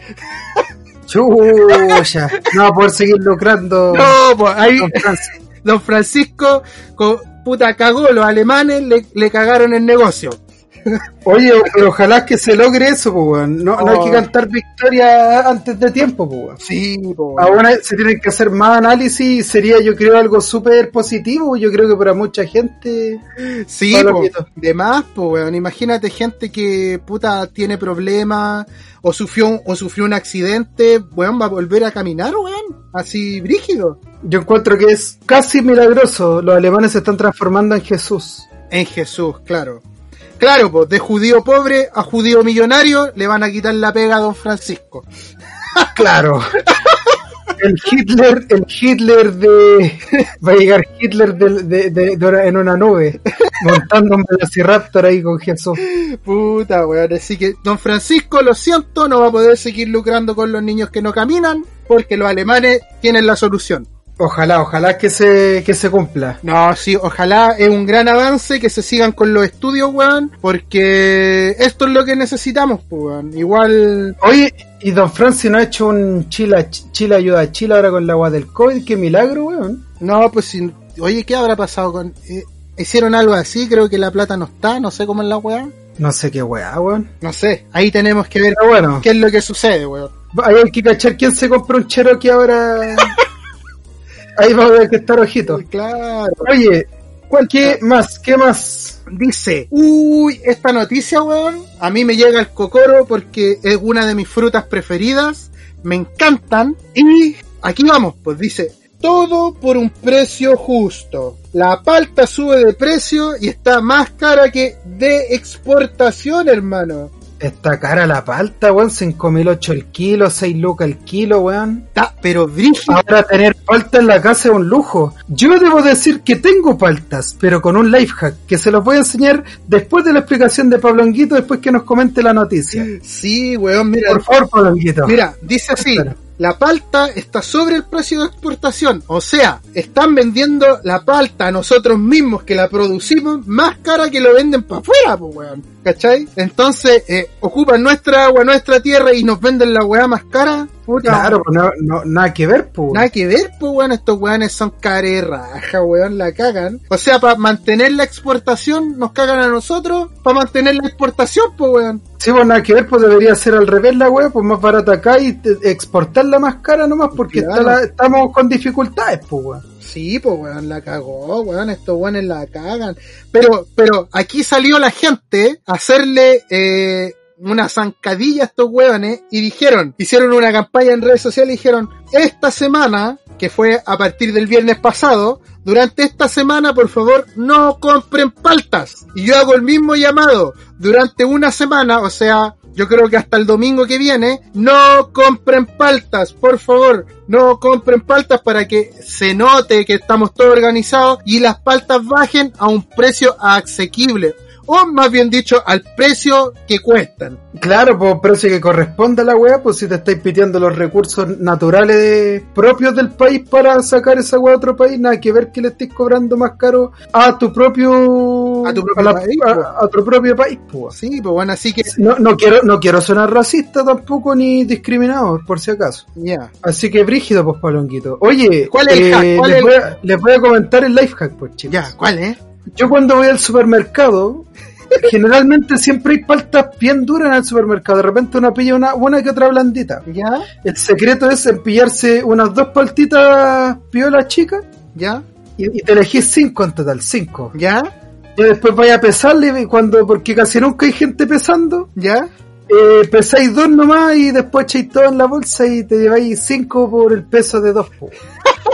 Chucha, no poder seguir lucrando. No, pues ahí Don Francis. don Francisco, co- puta, cagó, los alemanes le, le cagaron el negocio. Oye, pero ojalá que se logre eso, pues, weón. no, no hay Oh. que cantar victoria antes de tiempo, pues, weón. Sí, po, Ahora se tienen que hacer más análisis y sería, yo creo, algo súper positivo. Yo creo que para mucha gente. Sí, po, de más, po, weón. Imagínate gente que puta tiene problemas o sufrió un, o sufrió un accidente, weón, va a volver a caminar, weón. Así brígido. Yo encuentro que es casi milagroso. Los alemanes se están transformando en Jesús. En Jesús, claro. Claro, pues de judío pobre a judío millonario le van a quitar la pega a don Francisco. <laughs> Claro. El Hitler, el Hitler de. Va a llegar Hitler de, de- de- de en una nube, montando un velociraptor ahí con Jesús. Puta, weón. Así que don Francisco, lo siento, no va a poder seguir lucrando con los niños que no caminan porque los alemanes tienen la solución. Ojalá, ojalá que se, que se cumpla. No, sí, ojalá es un gran avance que se sigan con los estudios, weón, porque esto es lo que necesitamos, weón. Igual, Oye, y Don Francis no ha hecho un Chile, Chile ayuda a Chile ahora con la agua del COVID. Qué milagro, weón. no, pues, si- oye, ¿qué habrá pasado con... eh, hicieron algo así, creo que la plata no está, no sé cómo es la weá. No sé qué weá, weón. No sé, ahí tenemos que ver bueno, qué es lo que sucede, weón. hay que cachar quién se compró un Cherokee ahora. <laughs> Ahí va a haber que estar ojito. Claro. Oye, ¿qué más? ¿Qué más? Dice, uy, esta noticia, weón, a mí me llega el cocoro porque es una de mis frutas preferidas, me encantan, y aquí vamos, pues dice, todo por un precio justo. La palta sube de precio y está más cara que de exportación, hermano. Está cara la palta, weón. 5.008 el kilo, 6 lucas el kilo, weón. Está, pero brígido. Ahora tener palta en la casa es un lujo. Yo debo decir que tengo paltas, pero con un life hack que se los voy a enseñar después de la explicación de Pablo Anguito, después que nos comente la noticia. Sí, weón, mira, Por favor, Pablo Anguito. Mira, dice así. La palta está sobre el precio de exportación, o sea, están vendiendo la palta a nosotros mismos que la producimos más cara que lo venden para afuera, pues weón. ¿Cachai? Entonces, eh, ocupan nuestra agua, nuestra tierra y nos venden la weá más cara. Puta, Claro, pues no, no- nada que ver, pues. Nada que ver, pues, weón. Estos weones son care raja, weón. La cagan. O sea, para mantener la exportación, nos cagan a nosotros. Para mantener la exportación, pues, weón. Sí, pues nada que ver, pues debería ser al revés la wea, pues más barata acá y exportarla más cara nomás porque Claro. está la- estamos con dificultades, pues weón. Sí, pues, weón, la cagó, weón. Estos weones la cagan. Pero, pero aquí salió la gente a hacerle, eh, una zancadilla a estos weones y dijeron, hicieron una campaña en redes sociales y dijeron, esta semana, que fue a partir del viernes pasado, durante esta semana, por favor, no compren paltas. Y yo hago el mismo llamado, durante una semana, o sea, yo creo que hasta el domingo que viene, no compren paltas, por favor, no compren paltas para que se note que estamos todos organizados y las paltas bajen a un precio asequible. O más bien dicho, al precio que cuestan. Claro, pues precio que corresponde a la wea, pues si te estáis piteando los recursos naturales propios del país para sacar esa wea a otro país, nada que ver que le estés cobrando más caro a tu propio A tu propio la- país, a- a tu propio país, pues. Sí, pues bueno, así que No, no quiero, no quiero sonar racista tampoco ni discriminador, por si acaso. ya. Así que brígido, pues palonguito. Oye, ¿Cuál es el hack? ¿Cuál les, es el- voy a, les voy a comentar el life hack, pues chicos. Ya, ¿cuál es? Yo cuando voy al supermercado, <laughs> generalmente siempre hay paltas bien duras en el supermercado. De repente uno pilla una, una que otra blandita. Ya, El secreto es en pillarse unas dos paltitas piolas chicas ya, y, y te elegís cinco en total, cinco. ya, Y después vaya a pesarle cuando, porque casi nunca hay gente pesando, ya. Eh, pesáis dos nomás y después echáis todo en la bolsa y te lleváis cinco por el peso de dos.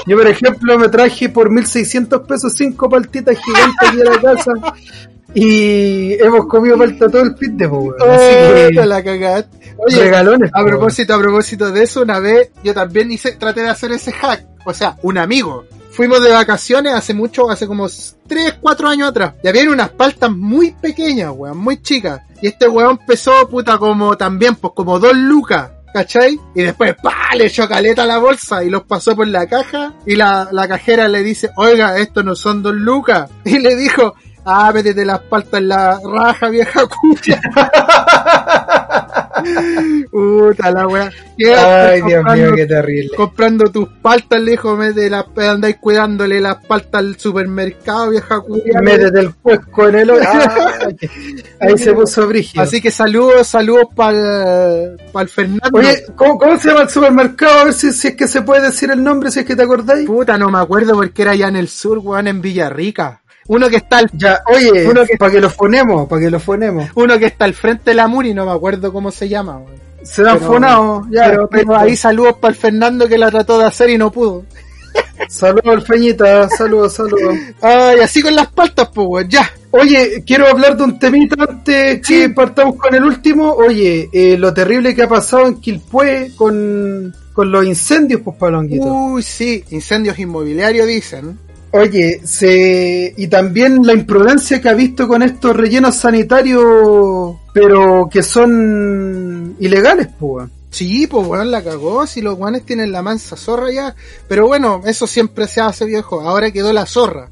Yo, por ejemplo, me traje por 1600 pesos cinco paltitas gigantes a la casa y hemos comido palta todo el fin de po. Así Oh, que, la cagaste. Oye, regalones. a propósito, a propósito de eso, una vez yo también hice, traté de hacer ese hack. O sea, un amigo. Fuimos de vacaciones hace mucho, hace como 3, 4 años atrás. Y había unas paltas muy pequeñas, weón, muy chicas. Y este weón pesó, puta, como también, pues como dos lucas. ¿Cachai? Y después, pa, le echó caleta a la bolsa y los pasó por la caja. Y la, la cajera le dice, oiga, estos no son dos lucas. <laughs> Y le dijo, ah, métete las paltas en la raja, vieja cuya. <laughs> Puta la. ¿Qué Ay, Dios mío, qué terrible. comprando tus paltas, le dijo, mete las, andáis cuidándole las paltas al supermercado, vieja culia. Métete el cuesco en el ojo. Ay, <laughs> Ahí se puso brígido. Así que saludos, saludos para el Fernando. Oye, ¿cómo, cómo se llama el supermercado? A ver si, si es que se puede decir el nombre, si es que te acordáis. puta, no me acuerdo porque era allá en el sur, weón, en Villarrica. Uno que está al, Ya, oye, Uno que- para que lo fonemos, para que lo fonemos. uno que está al frente de la Muri, no me acuerdo cómo se llama, weón. Se dan Pero- fonado, ya. pero, ahí saludos para el Fernando que la trató de hacer y no pudo. <laughs> Saludos al Feñita, saludos, saludos. Ay, así con las paltas, pues, ya. Oye, quiero hablar de un temita antes Sí. que partamos con el último. Oye, eh, lo terrible que ha pasado en Quilpué con, con los incendios, pues, Palonguito. Uy, sí, incendios inmobiliarios dicen. Oye, se y también la imprudencia que ha visto con estos rellenos sanitarios, pero que son ilegales, pues. Sí, pues weón la cagó, si los guanes tienen la mansa zorra ya. Pero bueno, eso siempre se hace viejo, ahora quedó la zorra.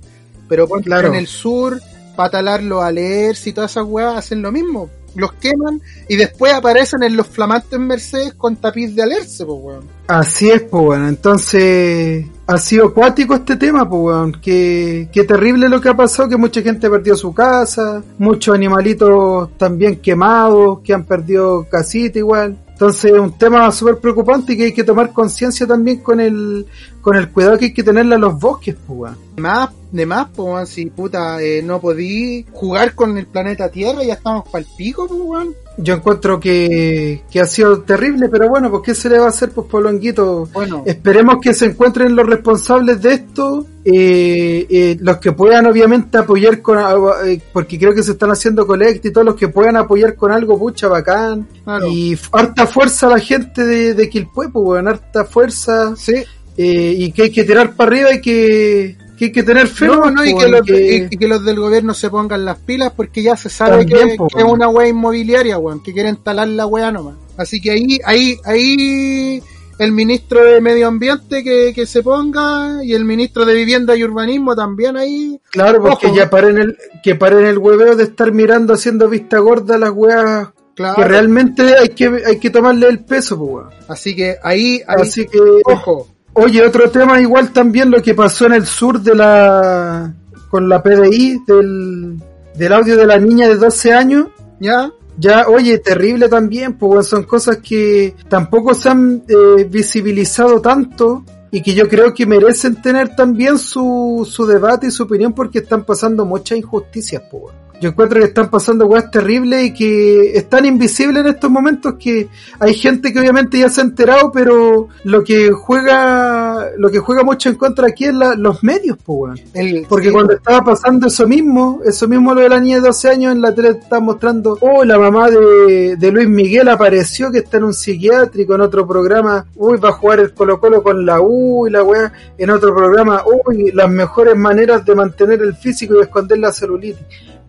Pero Claro. en el sur, para los alerces y todas esas weas hacen lo mismo. Los queman y después aparecen en los flamantes Mercedes con tapiz de alerce, pues weón. Así es, pues bueno, entonces ha sido acuático este tema, pues weón, qué, qué terrible lo que ha pasado, que mucha gente perdió su casa, muchos animalitos también quemados, que han perdido casita igual. Entonces es un tema súper preocupante y que hay que tomar conciencia también con el, con el cuidado que hay que tenerle a los bosques, pues. De más, de más, pues si puta eh, no podí jugar con el planeta Tierra, ya estamos pa'l pico, pues. Yo encuentro que, que ha sido terrible, pero bueno, pues ¿qué se le va a hacer, pues Polonguito? Bueno, Esperemos que se encuentren los responsables de esto, eh, eh, los que puedan obviamente apoyar con, eh, porque creo que se están haciendo colecta y todos los que puedan apoyar con algo, pucha, bacán. claro. Y harta fuerza a la gente de, de Quilpué, pues, weón, harta fuerza, Sí, eh, y que hay que tirar para arriba y que, que hay que tener fe. No, nomás, no, y pues, que, los, que- y- que los del gobierno se pongan las pilas porque ya se sabe También, que, es una wea inmobiliaria, weón, que quieren talar la wea nomás. Así que ahí, ahí, ahí el ministro de Medio Ambiente que, que se ponga y el ministro de Vivienda y Urbanismo también ahí. Claro, porque Ojo. ya paren el, que paren el hueveo de estar mirando haciendo vista gorda las weas Claro. Que realmente hay que, hay que tomarle el peso, pues, weón. Así que ahí, ahí Así que, ojo. Oye, otro tema igual también lo que pasó en el sur de la, con la PDI del, del audio de la niña de 12 años. Ya. Ya, oye, terrible también, pues son cosas que tampoco se han eh, visibilizado tanto y que yo creo que merecen tener también su, su debate y su opinión porque están pasando muchas injusticias, pues. Yo encuentro que están pasando cosas terribles y que están invisibles en estos momentos que hay gente que obviamente ya se ha enterado, pero lo que juega, lo que juega mucho en contra aquí es los medios, pues, Porque cuando estaba pasando eso mismo, eso mismo lo de la niña de 12 años en la tele está mostrando, oh, la mamá de, de Luis Miguel apareció que está en un psiquiátrico, en otro programa, uy, va a jugar el Colo Colo con la U y la weá, en otro programa, uy, las mejores maneras de mantener el físico y esconder la celulitis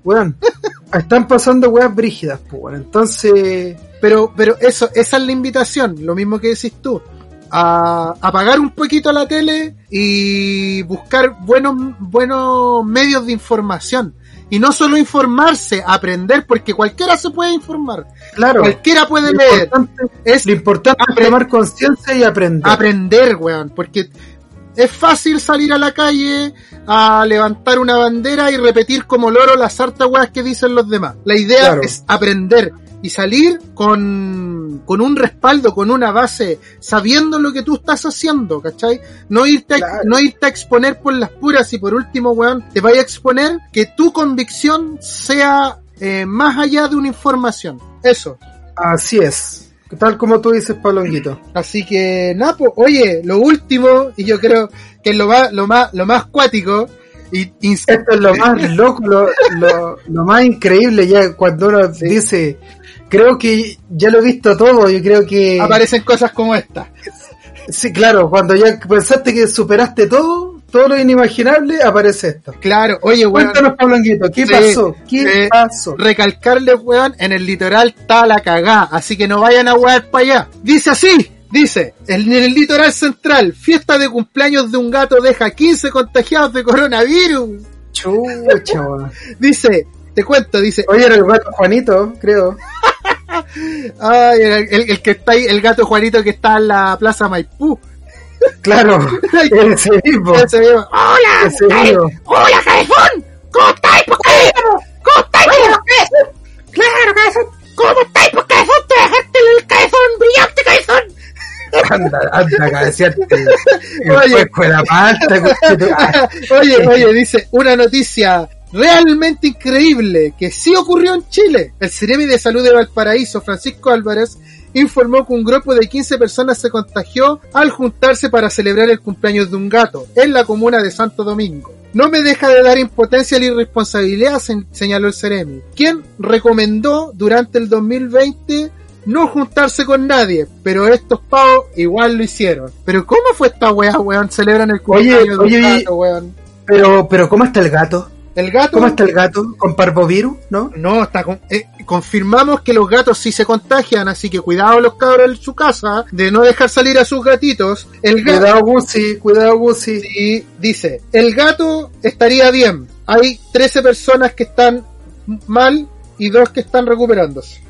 weón, están pasando weas brígidas, pues, Entonces. Pero, pero eso, esa es la invitación, lo mismo que decís tú. A apagar un poquito la tele y buscar buenos, buenos medios de información. Y no solo informarse, aprender, porque cualquiera se puede informar. Claro. Cualquiera puede leer. es lo importante es tomar conciencia y aprender. Aprender, weón. Porque es fácil salir a la calle a levantar una bandera y repetir como loro las hartas que dicen los demás. La idea es aprender y salir con, con un respaldo, con una base, sabiendo lo que tú estás haciendo, ¿cachai? No irte, a, no irte a exponer por las puras y por último, weón, te vaya a exponer que tu convicción sea eh, más allá de una información. Eso. Así es. Tal como tú dices, Palonguito. Así que, Napo, oye, lo último, y yo creo que es lo más, lo más, lo más cuático, y, Esto es lo más <laughs> loco, lo, lo, más increíble ya cuando uno dice, creo que ya lo he visto todo, yo creo que... Aparecen cosas como esta. Sí, claro, cuando ya pensaste que superaste todo, todo lo inimaginable, aparece esto. Claro, oye, weón. Cuéntanos, Pablanguito, ¿qué pasó? ¿Qué pasó? Recalcarle, weón, en el litoral está la cagá, así que no vayan a wear para allá. Dice así, dice, en el litoral central, fiesta de cumpleaños de un gato deja 15 contagiados de coronavirus. Chucha, <laughs> Dice, te cuento, dice. Oye, era el gato Juanito, creo. <laughs> Ay, el, el, que está ahí, el gato Juanito que está en la plaza Maipú. Claro, ese mismo. Ese mismo. Hola, ese mismo. hola, cabezón. ¿Cómo estáis, pues, cabezón? ¿Cómo estáis, cabezón? Claro, cabezón. ¿Cómo estáis, pues, cabezón? Te dejaste el cabezón brillante, cabezón. Anda, anda, cabecearte. Oye, <laughs> oye, oye, dice, una noticia realmente increíble que sí ocurrió en Chile. El Ceremi de Salud de Valparaíso, Francisco Álvarez, informó que un grupo de 15 personas se contagió al juntarse para celebrar el cumpleaños de un gato en la comuna de Santo Domingo. No me deja de dar impotencia la irresponsabilidad, señaló el Ceremi, quien recomendó durante el 2020 no juntarse con nadie, pero estos pavos igual lo hicieron. Pero ¿cómo fue esta weá, weón? Celebran el cumpleaños de un gato, weón. Pero, pero ¿cómo está el gato? El gato. ¿Cómo está el gato? ¿Con parvovirus? ¿No? No, está con, eh, confirmamos que los gatos sí se contagian, así que cuidado los cabros en su casa de no dejar salir a sus gatitos. El gato, cuidado Gucci, cuidado Gucci. Y dice, el gato estaría bien. Hay 13 personas que están mal y dos que están recuperándose.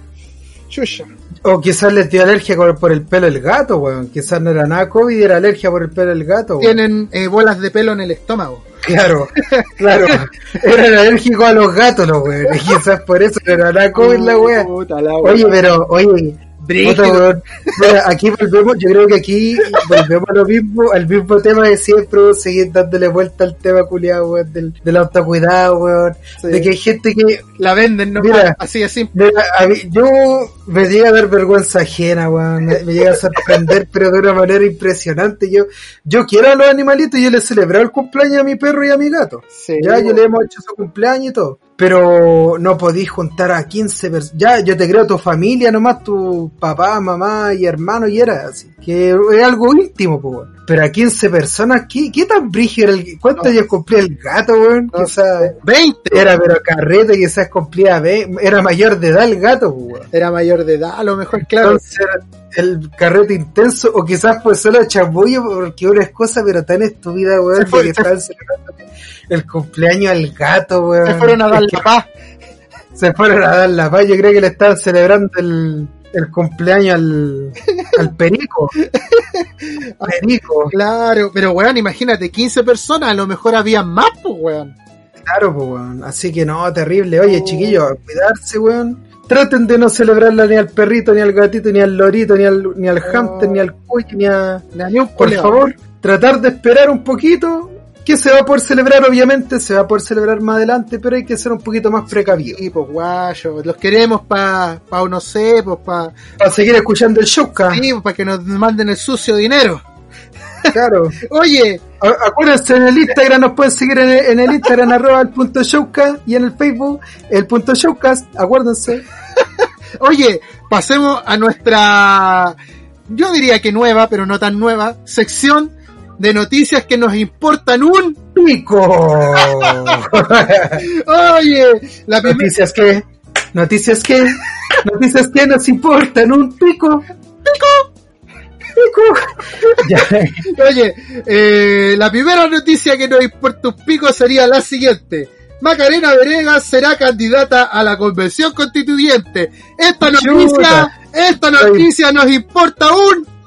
Chucha. O quizás les dio alergia por el pelo del gato, weón. Quizás no era nada COVID, era alergia por el pelo del gato. Tienen eh, bolas de pelo en el estómago. Claro, <laughs> claro. Eran alérgicos a los gatos los weones. Quizás por eso era nada COVID la wea. Oye, pero, oye, aquí volvemos, yo creo que aquí volvemos a lo mismo, al mismo tema de siempre, seguir dándole vuelta al tema culiado, weón, del, del autocuidado, weón, de que hay gente que la venden, no mira, así así. yo me llega a dar vergüenza ajena, weón, me, llega a sorprender, <laughs> pero de una manera impresionante. Yo, yo quiero a los animalitos, yo les celebrado el cumpleaños a mi perro y a mi gato. ya, yo le hemos hecho su cumpleaños y todo pero no podís juntar a 15 personas. Ya, yo te creo tu familia nomás, tu papá, mamá y hermano y era así. Que es algo íntimo, pues, Pero a 15 personas, ¿qué, qué tan brígido era el, ¿Cuántos años cumplía el gato, weón? No, quizás 20. Era, pero carrete, quizás cumplía 20. Era mayor de edad el gato, pues, Era mayor de edad, a lo mejor, claro. Entonces el carrete intenso, o quizás fue solo chabullo, porque una es cosa, pero tan estúpida, weón, que estaban celebrando el cumpleaños al gato, weón. Se fueron a dar la paz. se fueron a dar la paz. Yo creo que le estaban celebrando el, el cumpleaños al, al Perico. <laughs> Perico. Claro, pero weón, imagínate, 15 personas, a lo mejor había más, pues weón. Claro, pues weón. Así que no, terrible. Oye, chiquillos, cuidarse, weón. Traten de no celebrarla ni al perrito, ni al gatito, ni al lorito, ni al, ni al hamster, ni al cuy, ni a... Ni un Por favor, tratar de esperar un poquito, que se va a poder celebrar, obviamente, se va a poder celebrar más adelante, pero hay que ser un poquito más precavido. Y pues guayo, los queremos para, pa, no sé, pues para... Seguir escuchando el showcast. Sí, para que nos manden el sucio dinero. Claro. <laughs> Oye, acuérdense en el Instagram, nos pueden seguir en el, Instagram <laughs> arroba el punto showcast y en el Facebook el punto showcast, acuérdense. <laughs> Oye, pasemos a nuestra, yo diría que nueva, pero no tan nueva, sección de noticias que nos importan un pico. <laughs> Oye, la noticias que, noticias que, noticias que nos importan un pico. Pico. Pico. <laughs> Oye, eh, la primera noticia que nos importa un pico sería la siguiente. Macarena Venegas será candidata a la convención constituyente. Esta noticia, esta noticia nos importa un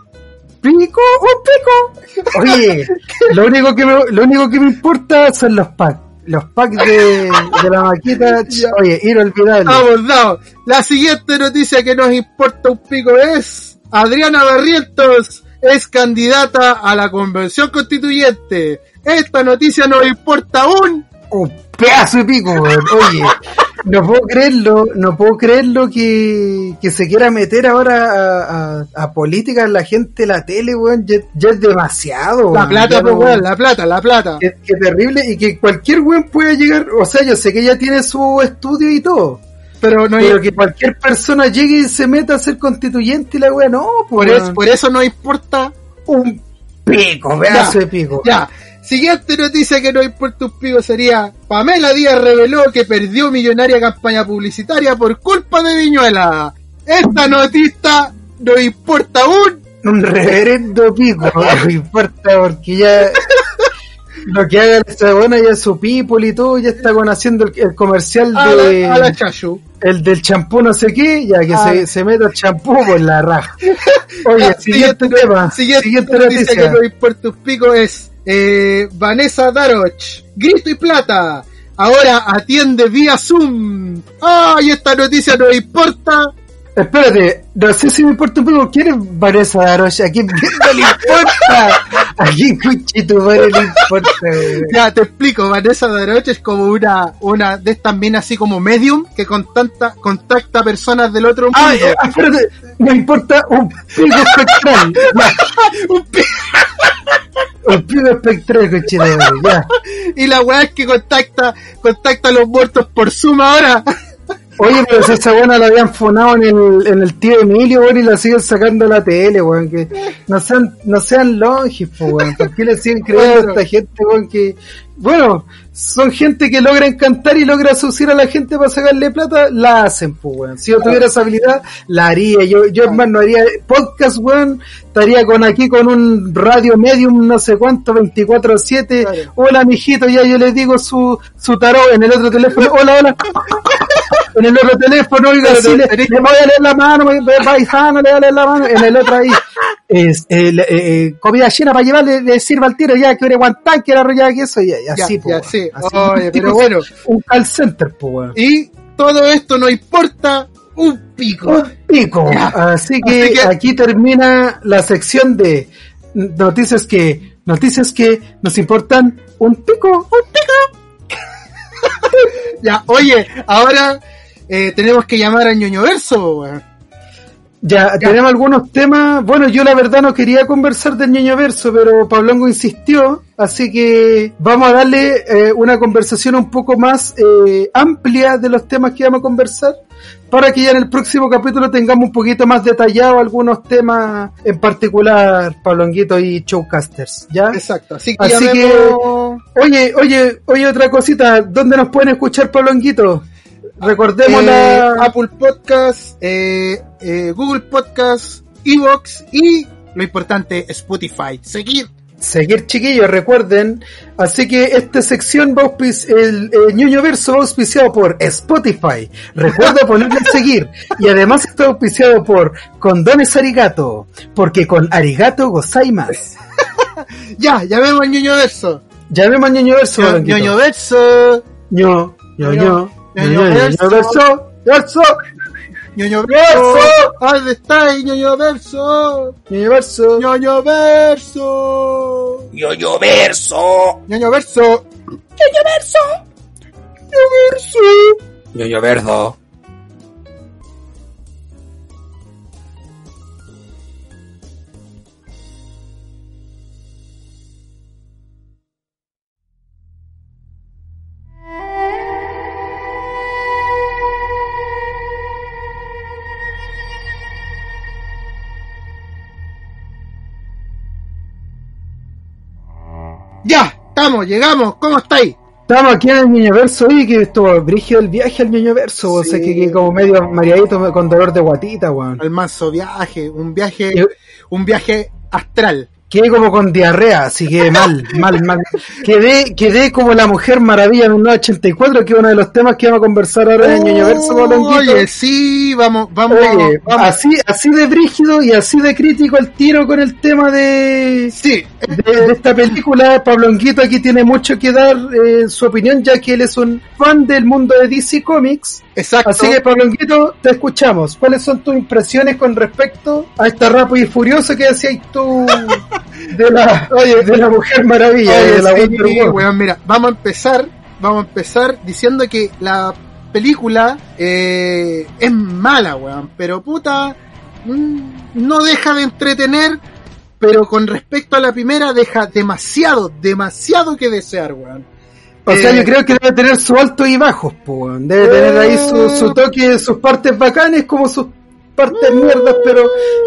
pico, un pico. Oye, <laughs> lo único que me, lo único que me importa son los packs. Los packs de, de la maqueta, <laughs> oye, ir olvidable. Vamos, vamos. La siguiente noticia que nos importa un pico es Adriana Barrientos es candidata a la convención constituyente. Esta noticia nos importa un un pedazo de pico, Oye, no puedo creerlo, no puedo creerlo que, que se quiera meter ahora a, a, política en la gente la tele, weón. Ya, es demasiado, La plata, pues, la plata, la plata. Qué, terrible y que cualquier weón pueda llegar, o sea, yo sé que ella tiene su estudio y todo. Pero, no pero que cualquier persona llegue y se meta a ser constituyente y la weón, no, pues, por, eso, por eso no importa un pico, pedazo de pico. Ya, Siguiente noticia que no importa un pico sería Pamela Díaz reveló que perdió millonaria campaña publicitaria por culpa de Viñuela. Esta noticia no importa un... Un reverendo pico, no <laughs> importa porque ya lo que haga esa buena ya su people y todo, ya está con haciendo el, comercial de a la chachu. el del champú no sé qué, ya que se, ah. se meta el champú por la raja. <laughs> Oye, siguiente, tema, siguiente, siguiente noticia, que no importa un pico es eh, Vanessa Daroch, Grito y Plata. Ahora atiende vía Zoom. ¡Ay, esta noticia no importa! Espérate, no sé si me importa un poco. ¿Quién es Vanessa Daroch? ¿A quién no le importa? ¿A quién tu madre le importa? Ya, te explico. Vanessa Daroch es como una, una de estas minas así como medium que contacta, contacta personas del otro mundo. Ah, espérate, me importa un pico espectral. <laughs> un pico el pico espectral, cochino, ya. <laughs> Y la weá es que contacta, contacta a los muertos por suma ahora. Oye, pero si esa buena la habían fonado en el, en el tío Emilio, weón, y la siguen sacando a la tele, weón, que no sean, no sean longis, weón, ¿por qué le siguen creyendo a esta gente, weón, que, bueno, son gente que logra encantar y logra seducir a la gente para sacarle plata, la hacen, pues, weón. Si yo tuviera esa habilidad, la haría. Yo, yo hermano, haría podcast, weón. Estaría con aquí con un radio medium, no sé cuánto, 24-7. Hola, mijito, ya yo le digo su, su tarot en el otro teléfono. Hola, hola. <laughs> en el otro teléfono, oiga, le, le, voy a leer la mano, paisano, le voy a leer la mano. En el otro ahí, <laughs> es, eh, eh, eh, comida llena para llevarle, le sirva al tiro, ya que era guantán, que era arrollada queso, y, y así, ya, ya, sí. Oye, pero bueno. Un call center, pues, Y todo esto no importa un pico. Un pico. Así que, aquí termina la sección de noticias que, noticias que nos importan un pico, un pico. <laughs> ya, oye, ahora eh, tenemos que llamar a ñoño verso, weón. Ya, tenemos algunos temas. Bueno, yo la verdad no quería conversar del ñoño verso, pero Pablongo insistió, así que vamos a darle eh, una conversación un poco más eh, amplia de los temas que vamos a conversar, para que ya en el próximo capítulo tengamos un poquito más detallado algunos temas en particular, Pablonguito y Showcasters, ¿ya? Exacto, así que, así que oye, oye, oye, otra cosita, ¿dónde nos pueden escuchar, Pablonguito? Recordemos la eh, Apple Podcast, eh, eh, Google Podcast, Evox y lo importante Spotify. Seguir seguir chiquillos, recuerden. Así que esta sección va el, el Ñoño Verso va auspiciado por Spotify. Recuerda ponerle a seguir. Y además está auspiciado por Condones Arigato. Porque con Arigato gozaimas. <laughs> Ya, llamemos al ñoño verso. Llamemos a Ñoño Verso. Ño- Blanquito. ñoño verso. Ño, ño, ño, Ñoño ño, ño, Verso. Verso. Verso. ñoño Verso. verso. ¿Dónde está ahí, ñoño verso? Ñoño Verso. ñoño verso. Yo-yo verso. ñoño verso. Yo-yo verso. Ya, estamos, llegamos. ¿Cómo estáis? Estamos aquí en el Ñoño Verso y que estuvo brígido el viaje al Ñoño Verso. O sea, Sí. que, que como medio mareadito con dolor de guatita, weón. Al manso viaje, un viaje, un viaje astral. Quedé como con diarrea, así que mal, mal, mal. Quedé, quedé como la Mujer Maravilla en 1984, que es uno de los temas que vamos a conversar ahora en Ñoño Verso. Oye, sí, vamos, vamos, Oye, vamos. así, así de brígido y así de crítico el tiro con el tema de, Sí, de, de esta película. Pablonquito aquí tiene mucho que dar eh, su opinión, ya que él es un fan del mundo de DC Comics. Exacto. Así que, Pablonquito, te escuchamos. ¿Cuáles son tus impresiones con respecto a esta rápido y furioso que decías tú de la, <laughs> oye, de la Mujer Maravilla, Oye, de la sí, Wonder Woman? weón, mira, vamos a empezar, vamos a empezar diciendo que la película eh, es mala, weón, pero puta, mm, no deja de entretener, pero con respecto a la primera deja demasiado, demasiado que desear, weón. O sea, Eh, yo creo que debe tener sus altos y bajos, po. Debe tener ahí su, su toque, sus partes bacanes como sus partes mierdas, pero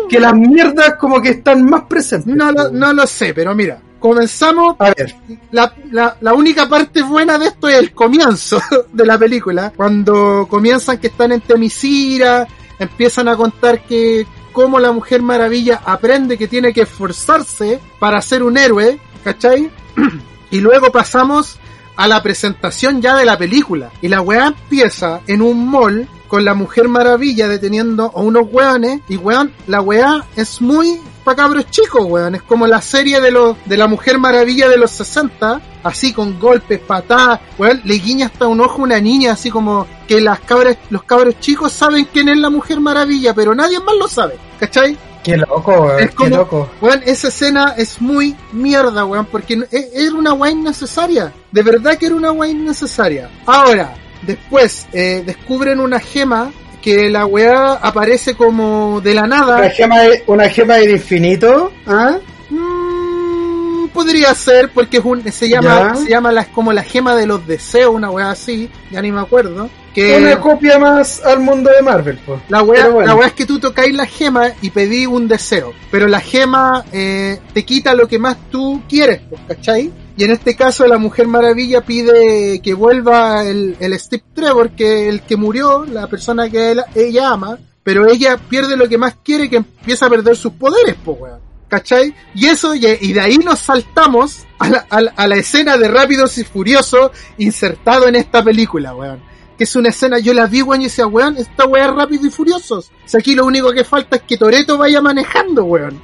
que las mierdas como que están más presentes. No lo, no lo sé, pero mira, comenzamos A ver, la, la, la única parte buena de esto es el comienzo <laughs> de la película. Cuando comienzan que están en Temisira, empiezan a contar que cómo la Mujer Maravilla aprende que tiene que esforzarse para ser un héroe, ¿cachai? <clears throat> Y luego pasamos a la presentación ya de la película. Y la weá empieza en un mall con la Mujer Maravilla deteniendo a unos weones. Y weón, la weá es muy pa' cabros chicos, weón. Es como la serie de los de la Mujer Maravilla de los 60. Así con golpes, patadas, weón, le guiña hasta un ojo una niña, así como que las cabras, los cabros chicos saben quién es la Mujer Maravilla, pero nadie más lo sabe, ¿cachai? Qué loco, weón, Es qué como- loco. Weón, esa escena es muy mierda, weón, porque era una weá innecesaria. De verdad que era una weá innecesaria. Ahora, después, eh, descubren una gema que la weá aparece como de la Una nada. gema de, una gema del infinito, ¿ah? Mm, podría ser, porque es un, se llama, Ya. se llama la, como la gema de los deseos, una weá así, ya ni me acuerdo. Que Una copia más al mundo de Marvel, pues. La bueno. weá es que tú tocáis la gema y pedí un deseo. Pero la gema eh, te quita lo que más tú quieres, pues, ¿cachai? Y en este caso la Mujer Maravilla pide que vuelva el, el Steve Trevor, que el que murió, la persona que él- ella ama, pero ella pierde lo que más quiere, que empieza a perder sus poderes, pues weón. ¿Cachai? Y eso, y, y de ahí nos saltamos a la, a la- a la escena de Rápidos y Furiosos insertado en esta película, weón que es una escena, yo la vi, weón, y decía, weón, esta weá es rápido y furiosos. O sea, aquí lo único que falta es que Toreto vaya manejando, weón.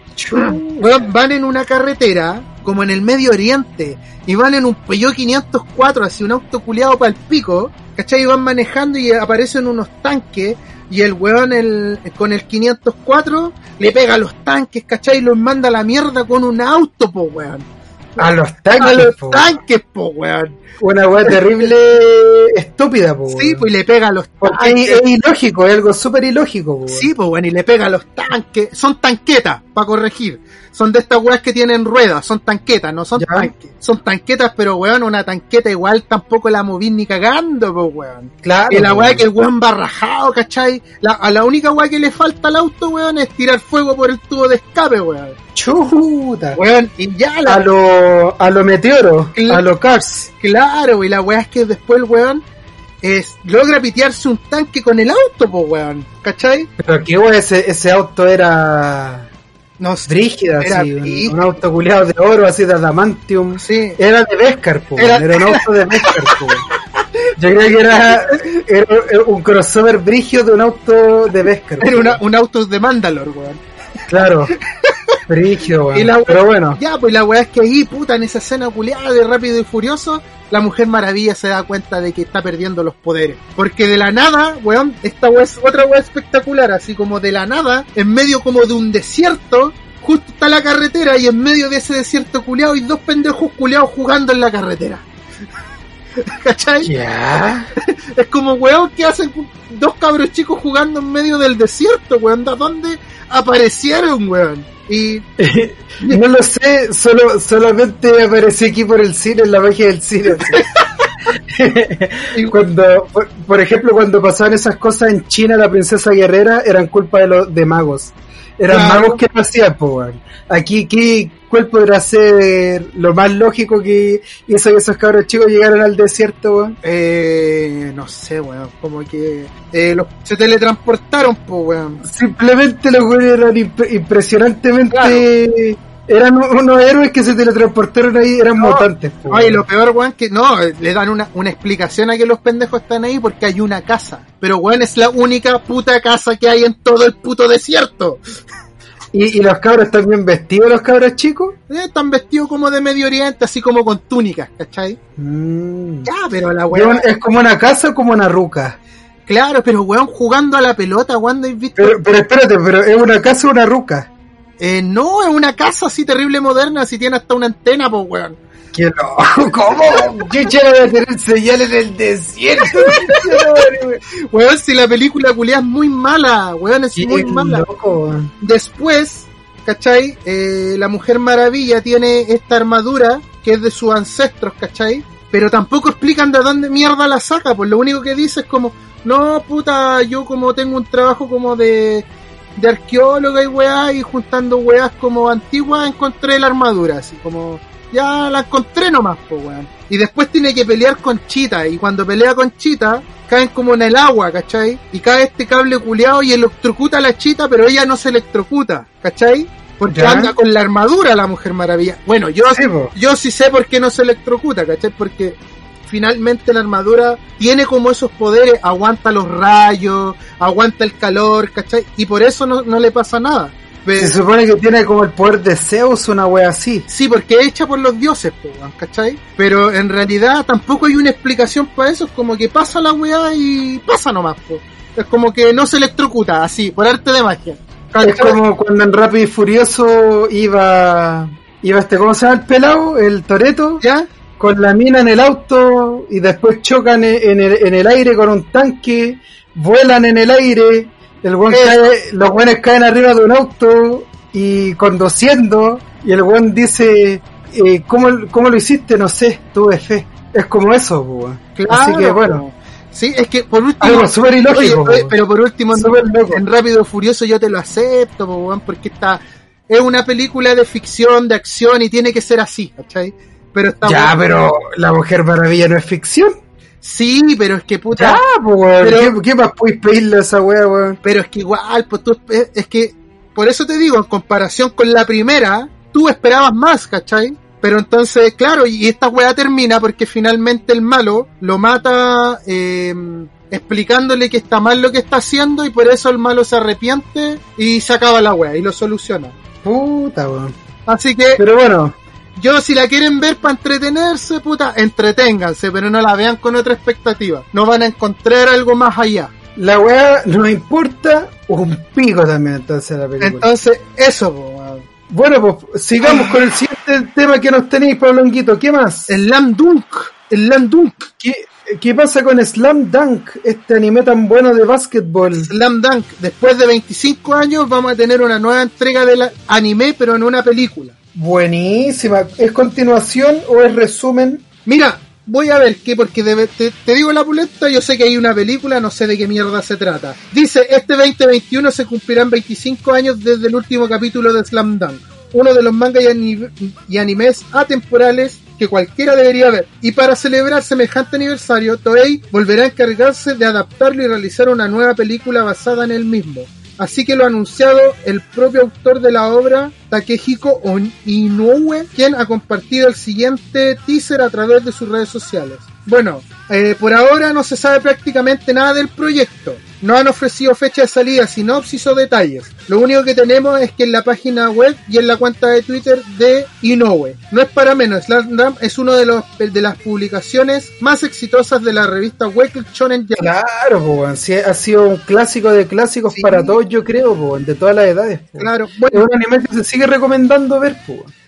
Weón, van en una carretera, como en el Medio Oriente, y van en un Peugeot 504, así un auto culiado para el pico, ¿cachai? Y van manejando y aparecen unos tanques, y el weón el, con el 504 le pega a los tanques, ¿cachai? Y los manda a la mierda con un auto, po, weón. A los A tanques, los po. tanques, po, weón. Una weá terrible estúpida, po. Sí, weón. pues y le pega a los Porque tanques. es, es ilógico, es algo súper ilógico, po, weón. Sí, pues bueno, y le pega a los tanques. Son tanquetas, para corregir. Son de estas weas que tienen ruedas, son tanquetas, no son tanques. Son tanquetas, pero weón, una tanqueta igual tampoco la moví ni cagando, pues weón. Claro. Y la po, wea que el weón va rajado, ¿cachai? La, a la única wea que le falta al auto, weón, es tirar fuego por el tubo de escape, weón. Chuta. Weón, y ya la... A lo, a lo meteoro, a lo Cars. Claro, y la wea es que después el weón es, logra pitearse un tanque con el auto, pues weón. ¿Cachai? Pero que weón, ese, ese auto era. No sé. Brígida, Era así, un- auto culiado de oro, así de adamantium. Sí. Era de Vescar, po, Era- era... un auto de Vescar, po. Yo creo que era, era un crossover brigio de un auto de Vescar. po. Era una- un auto de Mandalor, weón. Claro. Brigio, weón. Y la- Pero bueno, Ya, pues la weá es que ahí, puta, en esa escena culiada de Rápido y Furioso, la Mujer Maravilla se da cuenta de que está perdiendo los poderes. Porque de la nada, weón, esta weá es otra weá espectacular, así como de la nada, en medio como de un desierto, justo está la carretera y en medio de ese desierto culiado hay dos pendejos culiados jugando en la carretera. <laughs> ¿Cachai? ya. <laughs> Es como, weón, que hacen dos cabros chicos jugando en medio del desierto, weón. ¿De dónde aparecieron, weón? Y <laughs> No lo sé, solo, solamente aparecí aquí por el cine, en la magia del cine. <laughs> <laughs> cuando, por, por ejemplo, cuando pasaban esas cosas en China, la princesa guerrera eran culpa de los de magos. Eran Claro. magos que lo hacían, po, weón. Aquí, ¿qué, ¿cuál podrá ser lo más lógico que hizo que esos cabros chicos llegaran al desierto, weón? Eh, no sé, weón, como que eh, los, se teletransportaron, pues, weón. Simplemente los güeyes eran impre- impresionantemente... Eran unos héroes que se teletransportaron ahí, eran No, mutantes. Ay, weón. lo peor, weón, que no, eh, le dan una, una explicación a que los pendejos están ahí porque hay una casa. Pero, weón, es la única puta casa que hay en todo el puto desierto. ¿Y, y los cabros están bien vestidos, los cabros chicos? Eh, están vestidos como de Medio Oriente, así como con túnicas, ¿cachai? Mm. Ya, pero la Weón, ¿Es como una casa o como una ruca? claro, pero weón, jugando a la pelota, weón, ¿has visto? Pero, pero espérate, pero ¿es una casa o una ruca? Eh, no, es una casa así terrible moderna, si tiene hasta una antena, pues, weón. ¿Qué no? <laughs> ¿Cómo? Yo ya voy a tener señal en el desierto. <laughs> Weón, si la película culia es muy mala, weón, es Qué muy mala. loco. Después, ¿cachai? Eh, la Mujer Maravilla tiene esta armadura que es de sus ancestros, ¿cachai? Pero tampoco explican de dónde mierda la saca, pues lo único que dice es como, no, puta, yo como tengo un trabajo como de, de arqueóloga y weá, y juntando weás como antiguas, encontré la armadura, así como, ya la encontré nomás, pues weón. Y después tiene que pelear con Chita, y cuando pelea con Chita, caen como en el agua, ¿cachai? Y cae este cable culeado y electrocuta a la Chita, pero ella no se electrocuta, ¿cachai? Porque Ya. anda con la armadura la Mujer Maravilla. Bueno, yo Sí, yo sí sé por qué no se electrocuta, ¿cachai? Porque finalmente la armadura tiene como esos poderes, aguanta los rayos, aguanta el calor, ¿cachai? Y por eso no, no le pasa nada. Pe- Se supone que tiene como el poder de Zeus, una wea así. Sí, porque es hecha por los dioses, ¿cachai? Pero en realidad tampoco hay una explicación para eso, es como que pasa la weá y pasa nomás, po. Es como que no se electrocuta, así, por arte de magia. Es como cuando en Rápido y Furioso iba, iba este, ¿cómo se llama el pelado? El Toreto, ¿Ya? Con la mina en el auto y después chocan en en el, en el aire con un tanque, vuelan en el aire, el buen Eso. cae, los buenos caen arriba de un auto y conduciendo y el buen dice, eh, ¿cómo, ¿cómo lo hiciste? No sé, tuve fe. Es como eso. Claro. Así que bueno, Sí, es que por último... algo súper ilógico. Oye, pero por último, en, en Rápido Furioso yo te lo acepto, porque está... Es una película de ficción, de acción y tiene que ser así, ¿cachai? Pero está Ya, bueno. pero La Mujer Maravilla no es ficción. Sí, pero es que puta... Ya, pues. Pero- ¿Qué, ¿Qué más podéis pedirle a esa wea, weón? Pero es que igual, pues tú, es es que, por eso te digo, en comparación con la primera, tú esperabas más, ¿cachai? Pero entonces, claro, y esta weá termina porque finalmente el malo lo mata eh, explicándole que está mal lo que está haciendo y por eso el malo se arrepiente y se acaba la weá y lo soluciona. Puta, weón. Así que Pero bueno, yo si la quieren ver para entretenerse, puta, entreténganse, pero no la vean con otra expectativa. No van a encontrar algo más allá. la wea nos importa un pico también entonces la película. Entonces, eso, po, bueno, pues sigamos con el siguiente tema que nos tenéis, Pablonguito. ¿Qué más? Slam Dunk. Slam Dunk. ¿Qué, ¿Qué pasa con Slam Dunk, este anime tan bueno de básquetbol? Slam Dunk. Después de 25 años vamos a tener una nueva entrega del anime, pero en una película. Buenísima. ¿Es continuación o es resumen? Mira, voy a ver qué, porque debe- te, te digo la pulenta, yo sé que hay una película, no sé de qué mierda se trata. Dice, este 2021 se cumplirán 25 años desde el último capítulo de Slam Dunk. Uno de los mangas y, y animes atemporales que cualquiera debería ver. Y para celebrar semejante aniversario, Toei volverá a encargarse de adaptarlo y realizar una nueva película basada en el mismo. Así que lo ha anunciado el propio autor de la obra, Takehiko Inoue, quien ha compartido el siguiente teaser a través de sus redes sociales. Bueno, eh, por ahora no se sabe prácticamente nada del proyecto. No han ofrecido fecha de salida, sinopsis o detalles. Lo único que tenemos es que en la página web y en la cuenta de Twitter de Inoue. No es para menos, Slam es uno de los de las publicaciones más exitosas de la revista Weekly Shonen Jump. Claro, pues, ha sido un clásico de clásicos para todos, yo creo, de todas las edades. Claro, bueno, es un anime que se sigue recomendando ver.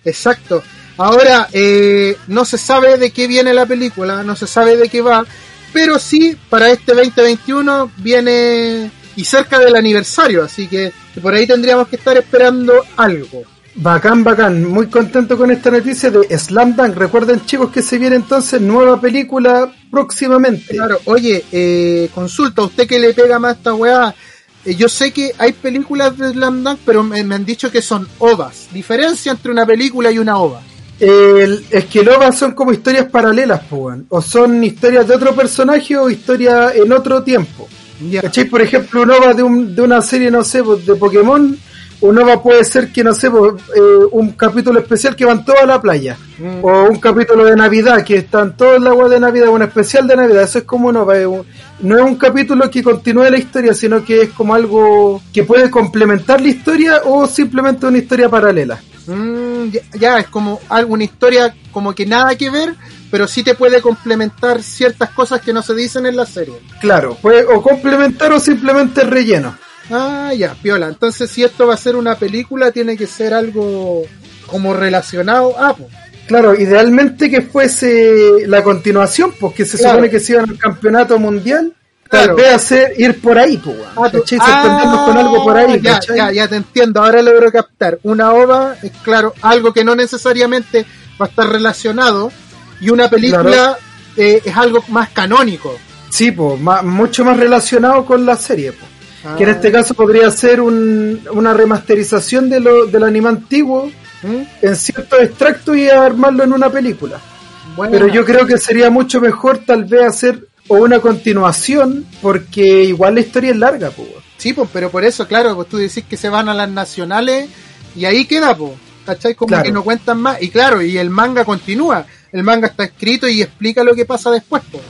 Exacto. Ahora, eh, no se sabe de qué viene la película, no se sabe de qué va, pero sí, para este 2021 viene y cerca del aniversario, así que por ahí tendríamos que estar esperando algo. Bacán, bacán, muy contento con esta noticia de Slam Dunk. Recuerden chicos que se viene entonces nueva película próximamente. Claro, oye, eh, consulta, usted que le pega más a esta weá, eh, yo sé que hay películas de Slam Dunk, pero me, me, han dicho que son ovas. Diferencia entre una película y una ova. El, es que ovas son como historias paralelas, pues, o son historias de otro personaje o historias en otro tiempo. Yeah. ¿Cachai? Por ejemplo, un OVA de, un, de una serie, no sé, de Pokémon, un OVA puede ser que, no sé, eh, un capítulo especial que van todos a la playa, mm. o un capítulo de Navidad, que están todos en la agua de Navidad, un especial de Navidad, eso es como un OVA, no es un capítulo que continúe la historia, sino que es como algo que puede complementar la historia o simplemente una historia paralela. Mm, ya, ya, es como alguna historia como que nada que ver, pero sí te puede complementar ciertas cosas que no se dicen en la serie. Claro, puede o complementar o simplemente relleno. Ah, ya, piola. Entonces, si esto va a ser una película, tiene que ser algo como relacionado a. Pues. Claro, idealmente que fuese la continuación, porque se claro. supone que se iban al campeonato mundial. Tal vez hacer ir por ahí, pues, ah, Sorprendernos con algo por ahí, ya, ya, ya, te entiendo, ahora logro captar. Una ova es, claro, algo que no necesariamente va a estar relacionado, y una película claro. eh, es algo más canónico. Sí, pues, más, mucho más relacionado con la serie, pues. Ah. Que en este caso podría ser un, una remasterización de lo, del anime antiguo ¿Mm? en ciertos extractos y armarlo en una película. Pero yo creo que sería mucho mejor tal vez hacer o una continuación, porque igual la historia es larga, pues. Sí, pues, pero por eso, claro, pues tú decís que se van a las nacionales y ahí queda, pues. ¿Cachai? Como claro. que no cuentan más. Y claro, y el manga continúa. El manga está escrito y explica lo que pasa después, pues.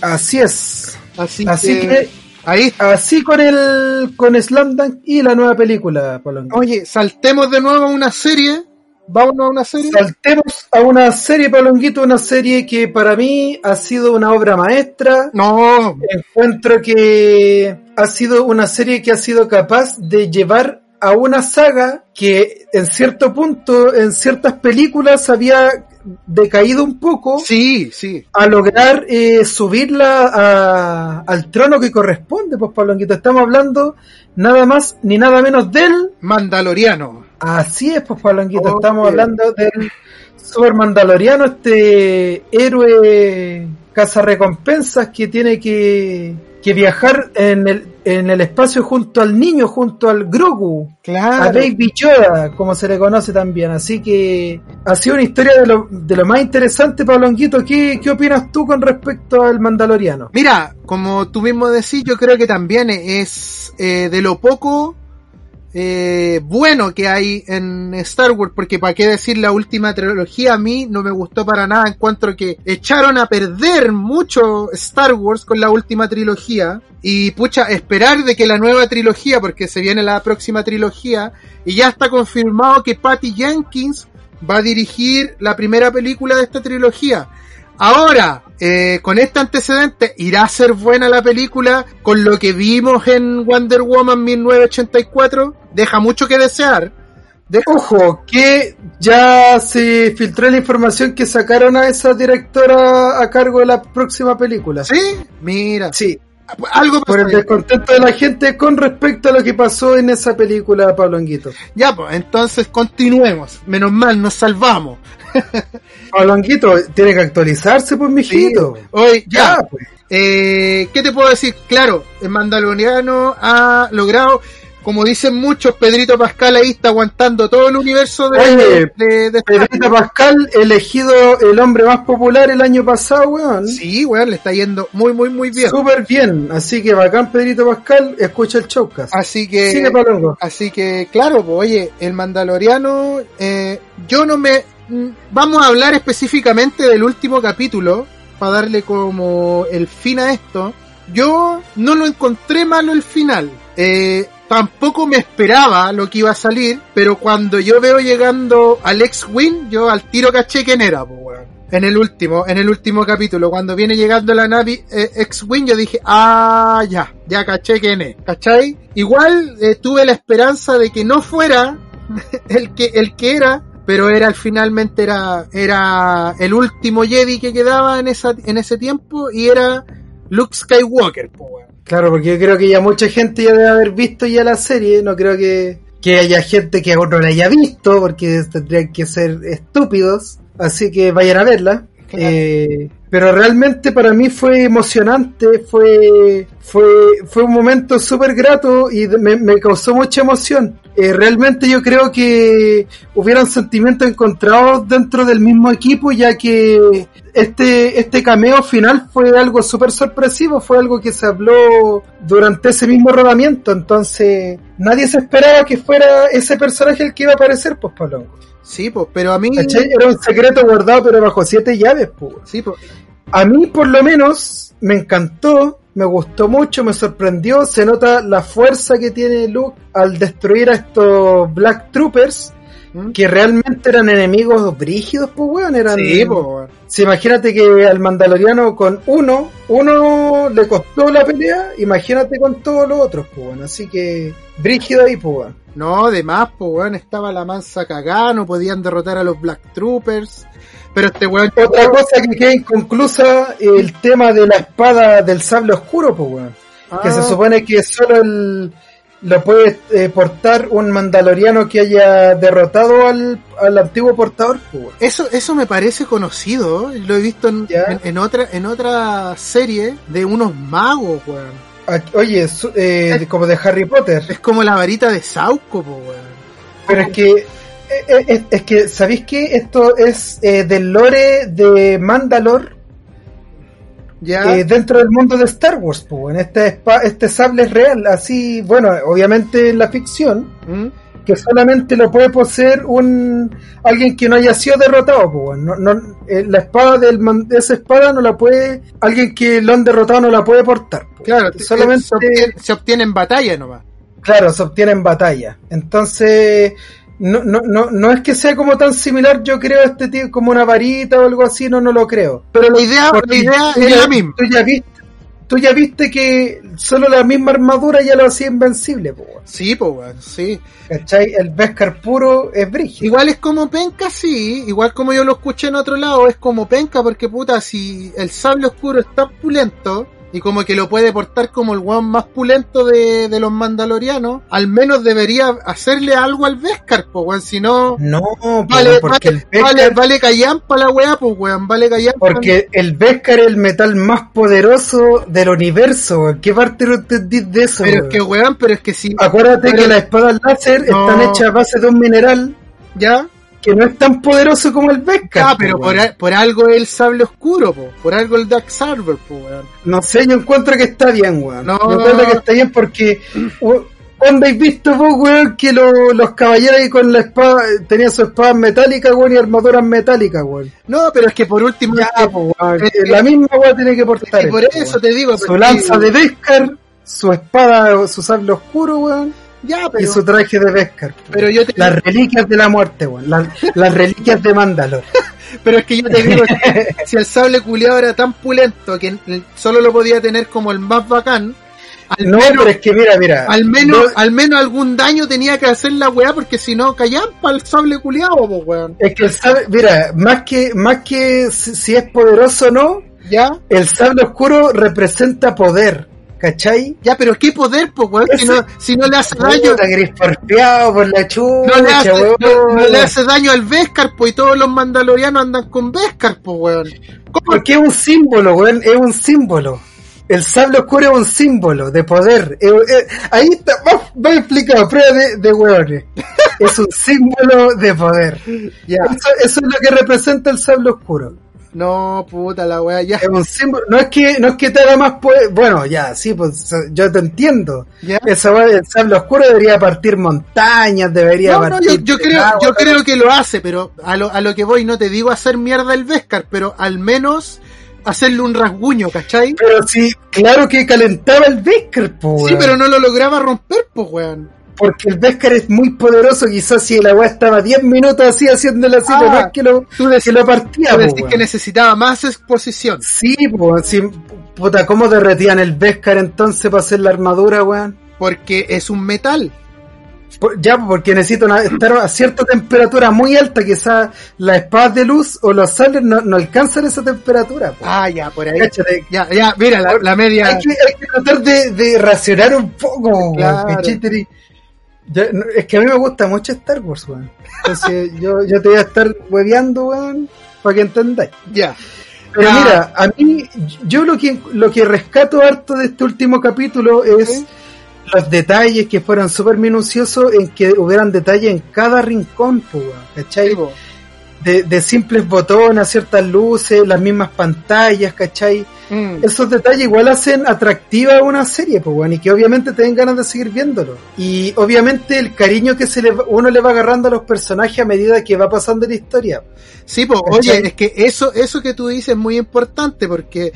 Así es. Así, Así que, que ahí así con el con Slam Dunk y la nueva película, Pablo. Oye, saltemos de nuevo a una serie. Vámonos a una serie. Saltemos a una serie, Palonguito, una serie que para mí ha sido una obra maestra. No. Encuentro que ha sido una serie que ha sido capaz de llevar a una saga que en cierto punto, en ciertas películas había decaído un poco sí, sí. a lograr eh, subirla a, al trono que corresponde, pues Pablonquito. Estamos hablando nada más ni nada menos del Mandaloriano. Así es, pues Pablonquito. Okay. Estamos hablando del Super Mandaloriano, este héroe cazarrecompensas que tiene que, que viajar en el, en el espacio junto al niño, junto al Grogu, claro. a Baby Yoda, como se le conoce también. Así que ha sido una historia de lo, de lo más interesante, Pablo Anguito. ¿Qué, ¿Qué opinas tú con respecto al Mandaloriano? Mira, como tú mismo decís, yo creo que también es eh, de lo poco eh, bueno que hay en Star Wars, porque para qué decir la última trilogía a mí no me gustó para nada, encuentro que echaron a perder mucho Star Wars con la última trilogía y pucha, esperar de que la nueva trilogía, porque se viene la próxima trilogía y ya está confirmado que Patty Jenkins va a dirigir la primera película de esta trilogía. Ahora, eh, con este antecedente, ¿irá a ser buena la película con lo que vimos en Wonder Woman 1984? Deja mucho que desear. Ojo, que ya se filtró la información que sacaron a esa directora a cargo de la próxima película. ¿Sí? Mira. Sí. Algo por el descontento de la gente con respecto a lo que pasó en esa película, Pablo Anguito. Ya, pues, entonces continuemos. Menos mal, nos salvamos. <laughs> Pablo Anguito, tiene que actualizarse, pues, mijito. Sí. Hoy, ya, ya pues. Eh, ¿Qué te puedo decir? Claro, el Mandaloriano ha logrado. como dicen muchos, Pedrito Pascal ahí está aguantando todo el universo de, Oye, de, de Star Pedrito. Pascal, elegido el hombre más popular el año pasado, weón. Sí, weón, le está yendo muy, muy, muy bien. Súper bien. Así que bacán, Pedrito Pascal, escucha el showcast. Así que, Sigue Palongo. así que, claro, pues, oye, el Mandaloriano, eh, yo no me, vamos a hablar específicamente del último capítulo, para darle como el fin a esto. Yo no lo encontré malo el final. Eh, tampoco me esperaba lo que iba a salir, pero cuando yo veo llegando al X-Wing, yo al tiro caché quién era, pues, weón. En el último, en el último capítulo, cuando viene llegando la nave eh, X-Wing, yo dije, ah, ya, ya caché quién es, ¿cachai? Igual eh, tuve la esperanza de que no fuera <laughs> el que, el que era, pero era finalmente era, era el último Jedi que quedaba en esa, en ese tiempo y era Luke Skywalker, weón. Claro, porque yo creo que ya mucha gente ya debe haber visto ya la serie. No creo que, que haya gente que aún no la haya visto, porque tendrían que ser estúpidos. Así que vayan a verla. Claro. Eh, pero realmente para mí fue emocionante, fue, fue, fue un momento súper grato y me, me causó mucha emoción. Eh, realmente yo creo que hubieran sentimientos encontrados dentro del mismo equipo, ya que este, este cameo final fue algo súper sorpresivo, fue algo que se habló durante ese mismo rodamiento, entonces nadie se esperaba que fuera ese personaje el que iba a aparecer, pues Pablo. Sí, pues, pero a mí. Era un secreto guardado pero bajo siete llaves, pues. sí, pues, A mí, por lo menos, me encantó, me gustó mucho, me sorprendió. Se nota la fuerza que tiene Luke al destruir a estos Black Troopers, ¿Mm? que realmente eran enemigos brígidos, pues, weón. Eran. sí, pues, weón. Imagínate que al Mandaloriano con uno, uno le costó la pelea, imagínate con todos los otros, pues, weón. Así que, brígido ahí, pues, weón. No, de más, pues, weón, estaba la mansa cagada, no podían derrotar a los Black Troopers. Pero este weón, Otra cosa que queda inconclusa, el tema de la espada del sable oscuro, pues, weón. que Ah, se supone que solo el, lo puede eh, portar un mandaloriano que haya derrotado al, al antiguo portador. pues, weón. Eso, eso me parece conocido, lo he visto en, en, en otra, en otra serie de unos magos, weón. Ah, Oye, su- eh, como de Harry Potter. Es como la varita de Sauco, po, weón. Pero es que, es, es que, ¿sabéis que esto es eh, del lore de Mandalor Ya, eh, dentro del mundo de Star Wars? Pues, weón. este, este sable es real, así, bueno, obviamente en la ficción. ¿Mm? que solamente lo puede poseer un alguien que no haya sido derrotado pues, no, no, eh, la espada del de esa espada no la puede alguien que lo han derrotado no la puede portar pues. claro, solamente se, obtiene, se obtiene en batalla nomás. claro se obtiene en batalla entonces no, no, no, no es que sea como tan similar yo creo a este tipo como una varita o algo así no no lo creo Pero la idea, la idea es la misma. tú ya viste tú ya viste que solo la misma armadura ya lo hacía invencible weón. Sí, po, weón, sí. ¿cachai? el Beskar puro es brígido Igual es como penca, sí. Igual como yo lo escuché en otro lado, es como penca porque puta, si el sable oscuro es tan pulento y como que lo puede portar como el weón más pulento de, de los mandalorianos, al menos debería hacerle algo al Beskar, pues weón, si no... no Vale, porque vale, el Beskar vale, vale callampa la weá, pues weón, vale callampa. Porque el Beskar es el metal más poderoso del universo. weón. ¿Qué parte no entendís de eso? Pero es que weón, pero es que si... Acuérdate pero- que las espadas láser No. están hechas a base de un mineral ¿Ya? Que no es tan poderoso como el Beskar. Ah, po, pero por, a- por algo es el sable oscuro, po. por algo el Dark Saber, po, weón. No sé, yo encuentro que está bien, weón. No. Yo encuentro que está bien porque... ¿Cuándo habéis visto vos, weón, que lo- los caballeros ahí con la espada tenían su espada metálica, weón, y armaduras metálicas, weón? No, pero es que por último... Ya, es que- po, weón, es que- la misma weón tiene que portar. que por esto, eso weón. te digo... su lanza de Beskar, su espada, su sable oscuro, weón, Ya, y su traje de Beskar. pero yo te Las reliquias de la muerte, weón. Las, las reliquias de Mandalor. <laughs> pero es que yo te digo, si, <laughs> si el sable culiado era tan pulento que solo lo podía tener como el más bacán, al No, menos, pero es que mira, mira. al menos, no- al menos algún daño tenía que hacer la weá, porque si no caían para el sable culiado, weón. es que el sable, mira, más que, más que si, si es poderoso o no, Ya, el sable oscuro representa poder. ¿Cachai? ya, pero qué poder, po, weón, si no, si no le hace daño, por la chucha, no le hace, weón. no, no le hace daño al Beskar, pues y todos los mandalorianos andan con Beskar, pues weón. ¿Cómo? Porque es un símbolo, weón, es un símbolo. El sable oscuro es un símbolo de poder. Eh, eh, ahí está, va, va explicado, prueba de, de. Es un símbolo de poder. Ya. Eso, eso es lo que representa el sable oscuro. No, puta la wea, ya. Es un símbolo, no es que, no es que te haga más poder, bueno, ya, sí, pues yo te entiendo. Ya. Esa wea del sable oscuro debería partir montañas, debería No, no, partir. yo, yo creo, agua, yo creo que lo hace, pero a lo, a lo que voy, no te digo hacer mierda el Vescar, pero al menos hacerle un rasguño, ¿cachai? Pero sí, claro que calentaba el Besker, po, Sí, weón. pero no lo lograba romper, pues, weón. Porque el Beskar es muy poderoso, quizás si la weá estaba 10 minutos así haciéndolo así, Ah, más que lo, Tú decís, que lo partía, tú po, decís weón. que necesitaba más exposición. Sí, pues, sí, puta, ¿cómo derretían el Beskar entonces para hacer la armadura, weón? Porque es un metal. Por- Ya, porque necesito una- estar a cierta temperatura muy alta, quizás las espadas de luz o los sables no, no alcanzan esa temperatura, po. Ah, ya, por ahí. Cáchate, Ya, ya, mira, la, la media. hay que, hay que tratar de, de racionar un poco, Claro. Ya, no, es que a mí me gusta mucho Star Wars, weón. Entonces <laughs> yo, yo te voy a estar hueveando, weón, para que entendáis. Ya. Pero mira, a mí, yo lo que, lo que rescato harto de este último capítulo es los detalles que fueron súper minuciosos en que hubieran detalles en cada rincón, po, weón, ¿cachai? Sí. De, de simples botones, ciertas luces, las mismas pantallas, ¿cachai? Mm. esos detalles igual hacen atractiva una serie, pues, bueno, y que obviamente te den ganas de seguir viéndolo. Y obviamente el cariño que se le, va- uno le va agarrando a los personajes a medida que va pasando la historia. Sí, pues, oye, es que eso, eso que tú dices es muy importante porque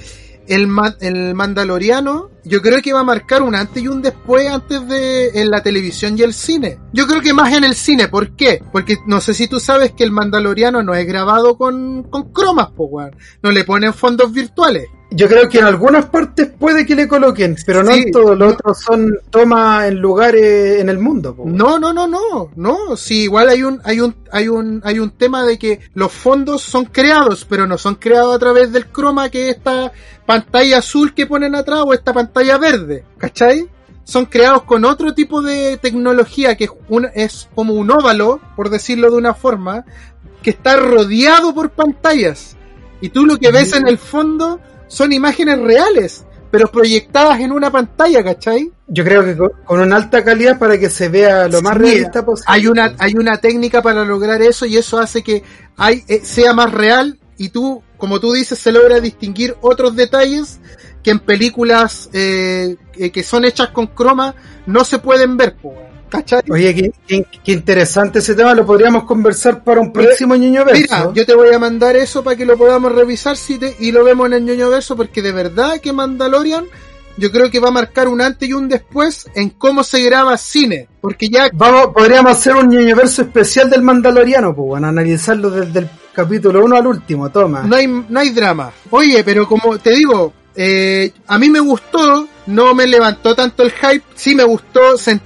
el, ma- el Mandaloriano, yo creo que va a marcar un antes y un después antes de en la televisión y el cine. Yo creo que más en el cine, ¿por qué? Porque no sé si tú sabes que el Mandaloriano no es grabado con, con cromas, pues, weón. No le ponen fondos virtuales. Yo creo que en algunas partes puede que le coloquen, pero no Sí, en todos. Los no. otros son tomas en lugares en el mundo. po. No, no, no, no, no. Sí, igual hay un, hay un, hay un, hay un tema de que los fondos son creados, pero no son creados a través del croma que es esta pantalla azul que ponen atrás o esta pantalla verde, ¿cachai? Son creados con otro tipo de tecnología que es, un, es como un óvalo, por decirlo de una forma, que está rodeado por pantallas. Y tú lo que ves en el fondo son imágenes reales, pero proyectadas en una pantalla, ¿cachai? Yo creo que con, con una alta calidad para que se vea lo más Sí, realista posible. Hay una, hay una técnica para lograr eso y eso hace que hay, eh, sea más real y tú, como tú dices, se logra distinguir otros detalles que en películas eh, que son hechas con croma no se pueden ver, po. ¿Cachai? Oye, qué, qué- qué interesante ese tema, lo podríamos conversar para un próximo ñoño verso. Mira, yo te voy a mandar eso para que lo podamos revisar si te- y lo vemos en el ñoño verso porque de verdad que Mandalorian yo creo que va a marcar un antes y un después en cómo se graba cine, porque ya Vamos, podríamos hacer un universo especial del Mandaloriano, pues, bueno, analizarlo desde el capítulo 1 al último, toma. no hay, no hay drama. Oye, pero como te digo, eh, a mí me gustó, no me levantó tanto el hype, sí me gustó, se,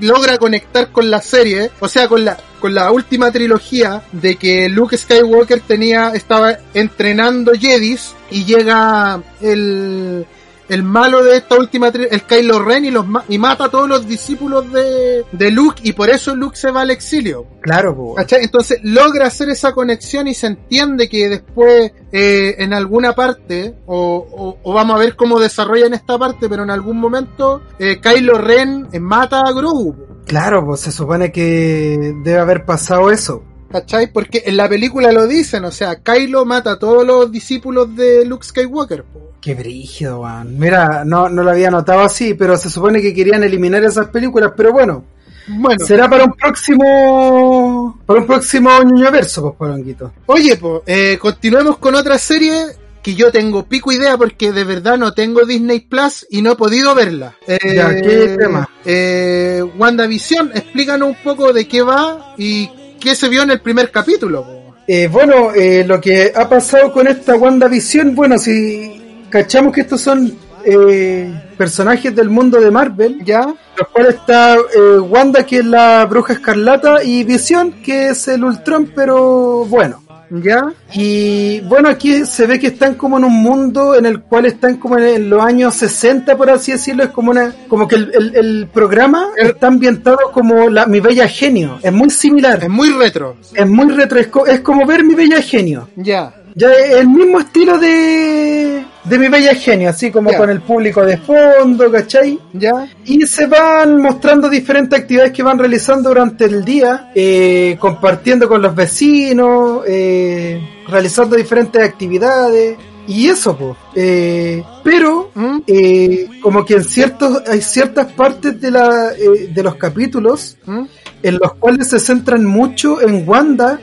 logra conectar con la serie, o sea, con la, con la última trilogía de que Luke Skywalker tenía, estaba entrenando Jedis y llega el, el malo de esta última el Kylo Ren y los ma- y mata a todos los discípulos de, de Luke y por eso Luke se va al exilio. Claro, pues. ¿Cachai? Entonces logra hacer esa conexión y se entiende que después eh, en alguna parte, o, o- o vamos a ver cómo desarrollan esta parte, pero en algún momento eh, Kylo Ren eh, mata a Grogu. Claro, pues se supone que debe haber pasado eso. ¿Cachai? Porque en la película lo dicen, o sea, Kylo mata a todos los discípulos de Luke Skywalker. po. Qué brígido, weón. Mira, no, no lo había notado así, pero se supone que querían eliminar esas películas, pero bueno, Bueno, será para un próximo, para un próximo ñoño verso, pues, Poronguito. oye, pues, eh, continuemos con otra serie que yo tengo pico idea porque de verdad no tengo Disney Plus y no he podido verla. Eh, Ya, ¿qué tema? Eh, WandaVision, explícanos un poco de qué va y qué se vio en el primer capítulo. po. Eh, bueno, eh, lo que ha pasado con esta WandaVision, bueno, si cachamos que estos son eh, personajes del mundo de Marvel, ¿Ya? los cuales está eh, Wanda, que es la bruja escarlata, y Visión, que es el Ultron, pero bueno. ¿Ya? Y bueno, aquí se ve que están como en un mundo en el cual están como en, los años 60, por así decirlo. Es como una, como que el, el- el programa está ambientado como la, Mi Bella Genio. Es muy similar. Es muy retro. Es muy retro. Es, co- es como ver Mi Bella Genio. Ya. Ya el mismo estilo de, de mi bella genio, así como con el público de fondo, ¿cachai? ¿Ya? Y se van mostrando diferentes actividades que van realizando durante el día, eh, compartiendo con los vecinos, eh, realizando diferentes actividades. Y eso, pues. pero, ¿Mm? eh, como que en ciertos, hay ciertas partes de, la, eh, de los capítulos ¿Mm? en los cuales se centran mucho en Wanda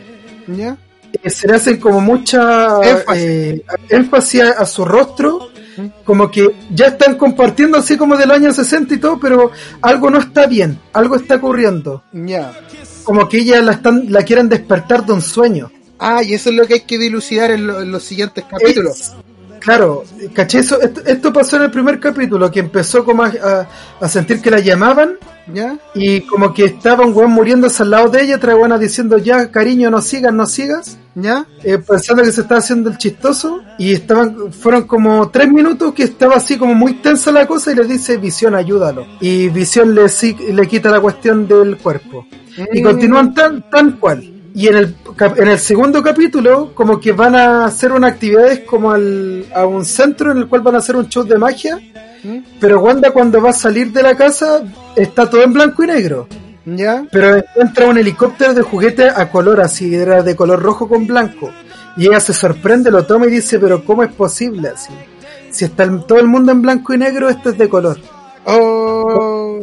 ¿Ya? Eh, se le hacen como mucha Énfasis. eh, énfasis a, a su rostro, como que ya están compartiendo así como del año 60 y todo, pero algo no está bien, algo está ocurriendo, Ya. como que ella la están, la quieren despertar de un sueño. Ah, y eso es lo que hay que dilucidar en, lo- en los siguientes capítulos. Claro, caché eso, esto, esto pasó en el primer capítulo, que empezó como a, a- sentir que la llamaban ¿Ya? y como que estaba un weón muriéndose al lado de ella, otra buena diciendo ya cariño no sigas, no sigas. ¿Ya? eh, pensando que se estaba haciendo el chistoso y estaban fueron como tres minutos que estaba así como muy tensa la cosa y le dice Visión ayúdalo y Visión le, le quita la cuestión del cuerpo y continúan tan tan cual y en el en el segundo capítulo como que van a hacer unas actividades como al, a un centro en el cual van a hacer un show de magia ¿Mm? pero Wanda cuando va a salir de la casa está todo en blanco y negro ¿Ya? pero encuentra un helicóptero de juguete a color, así, era de color rojo con blanco. Y ella se sorprende, lo toma y dice, pero ¿cómo es posible así? Si está el- todo el mundo en blanco y negro, esto es de color. Oh.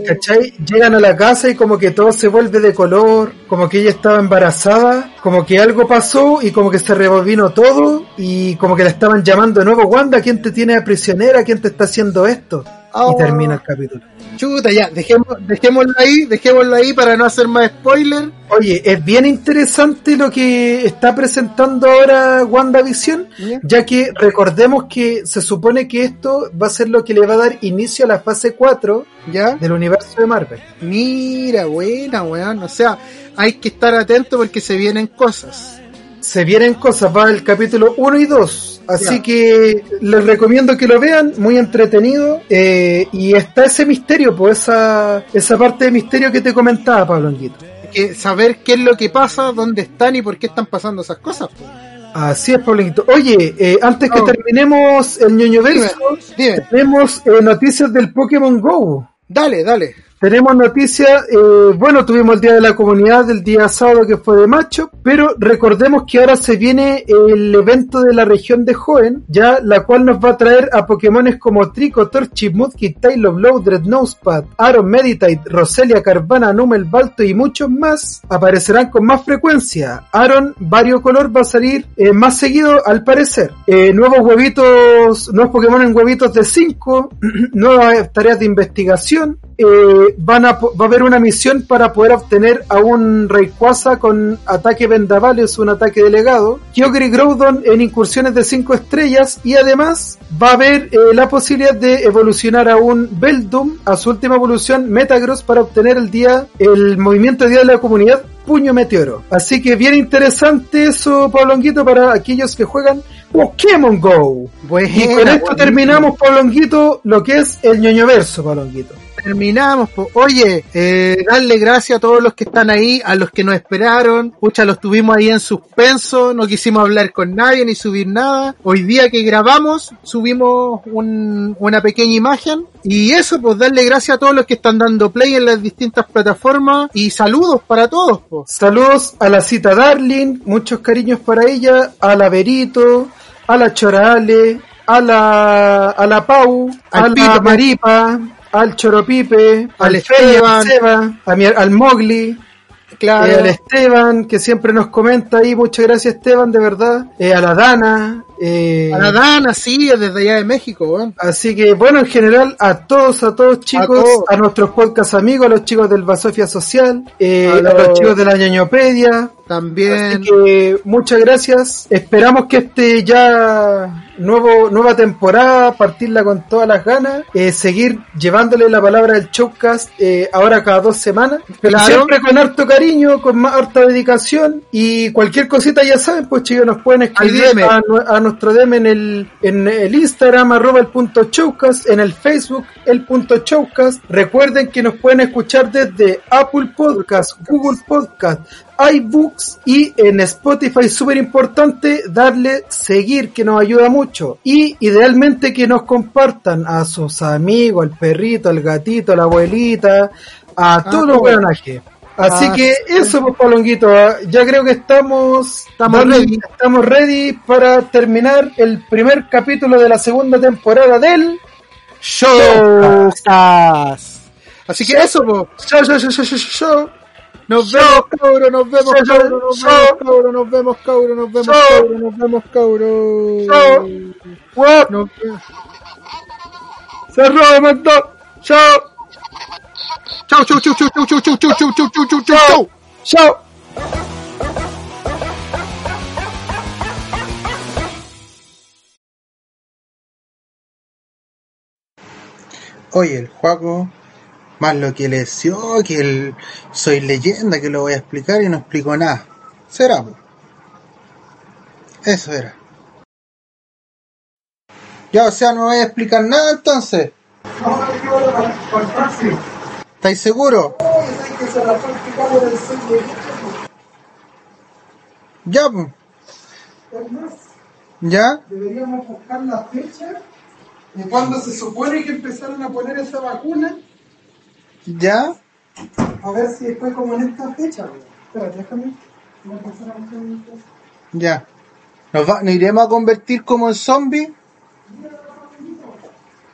¿Cachai? Llegan a la casa y como que todo se vuelve de color, como que ella estaba embarazada, como que algo pasó y como que se rebobinó todo y como que la estaban llamando de nuevo, Wanda, ¿quién te tiene a prisionera? ¿Quién te está haciendo esto? Oh. Y termina el capítulo. Chuta, ya, dejemos, dejémoslo ahí, dejémoslo ahí para no hacer más spoiler. Oye, es bien interesante lo que está presentando ahora WandaVision, ¿Ya? ya que recordemos que se supone que esto va a ser lo que le va a dar inicio a la fase 4 ¿Ya? del universo de Marvel. Mira, buena, weón. O sea, hay que estar atento porque se vienen cosas. Se vienen cosas, va el capítulo 1 y 2. Así Ya. que les recomiendo que lo vean, muy entretenido. eh, y está ese misterio, pues esa, esa parte de misterio que te comentaba, Pablo Anguito. Que saber qué es lo que pasa, dónde están y por qué están pasando esas cosas. po. Así es, Pablo Anguito. Oye, eh, antes que Oh. terminemos el ñoño verso, tenemos eh, noticias del Pokémon Go. dale, dale. Tenemos noticias, eh, bueno, tuvimos el Día de la Comunidad del día sábado que fue de macho, pero recordemos que ahora se viene el evento de la región de Hoenn, ya la cual nos va a traer a Pokémones como Trico, Torchic, Mudkip, Tailo, Blow, Nosepad, Aron, Meditite, Roselia, Carvana, Numel, Balto y muchos más aparecerán con más frecuencia. Aron variocolor va a salir eh, más seguido al parecer. Eh, nuevos huevitos, nuevos Pokémon en huevitos de 5, <clears throat> nuevas tareas de investigación, eh, van a, va a haber una misión para poder obtener a un Rayquaza con ataque vendaval, es un ataque delegado, Kyogre y Groudon en incursiones de 5 estrellas y además va a haber eh, la posibilidad de evolucionar a un Beldum a su última evolución Metagross para obtener el día el movimiento día de la comunidad Puño Meteoro. Así que bien interesante eso, Pablo Anguito, para aquellos que juegan Pokémon Go. Buena, Y con esto buena. terminamos, Pablo Anguito, lo que es el ñoño verso, Pablo Anguito. Terminamos. po. Oye, eh, darle gracias a todos los que están ahí, a los que nos esperaron. Pucha, los tuvimos ahí en suspenso, no quisimos hablar con nadie ni subir nada. Hoy día que grabamos, subimos un- una pequeña imagen. Y eso, pues darle gracias a todos los que están dando play en las distintas plataformas. Y saludos para todos. pues. Saludos a la cita Darling, muchos cariños para ella, a la Berito, a la Chorale, a la, a la Pau, Al a la. Maripa, al Choropipe, Al al Esteban. A mi- al Mogli, Claro. eh, al Esteban, que siempre nos comenta ahí, muchas gracias Esteban, de verdad, eh, a la Dana, eh, a la Dana, sí, desde allá de México. Así que bueno, en general a todos, a todos chicos, a, todos. nuestros podcast amigos, a los chicos del Basofia Social, A a, los- los chicos de la ñoñopedia. También. Así que muchas gracias. Esperamos que este ya nuevo nueva temporada, partirla con todas las ganas, eh, seguir llevándole la palabra del showcast eh, ahora cada dos semanas, Claro. siempre con harto cariño, con más harta dedicación y cualquier cosita ya saben, pues chicos nos pueden escribir a, a nuestro DM en el, en el Instagram arroba el punto showcast, en el Facebook el punto showcast. Recuerden que nos pueden escuchar desde Apple Podcast, Google Podcast, iBooks y en Spotify, súper importante, darle seguir, que nos ayuda mucho. Y idealmente que nos compartan a sus amigos, al perrito, al gatito, a la abuelita, a todos los personajes. Así Ah, que eso, pues, Palonguito, ah, ya creo que estamos, Estamos ready. estamos ready para terminar el primer capítulo de la segunda temporada del Showcast. Así que eso. Show, show, show, show, show, show. Nos vemos, cabro, nos vemos, cabro, nos vemos, cabro, nos vemos, cabro, nos vemos, cabro, nos vemos. What? Nos vemos. Cerró, mandó. Chao, Chau, chau, chau, chau, chau, chau, chau, chau, chau, chau, chau, chau, chau. chao. Oye, el Juaco, más lo que le decía, que el soy leyenda, que lo voy a explicar y no explico nada. Será. Eso era. Ya, o sea, no voy a explicar nada entonces. ¿Estáis seguros? Ya, pues. ¿Ya? Deberíamos buscar la fecha de cuando se supone que empezaron a poner esa vacuna. ¿Ya? A ver si fue como en esta fecha. Espérate, déjame. Voy a pasar a buscar mi cosa. Ya. ¿Nos, va- ¿Nos iremos a convertir como en zombies?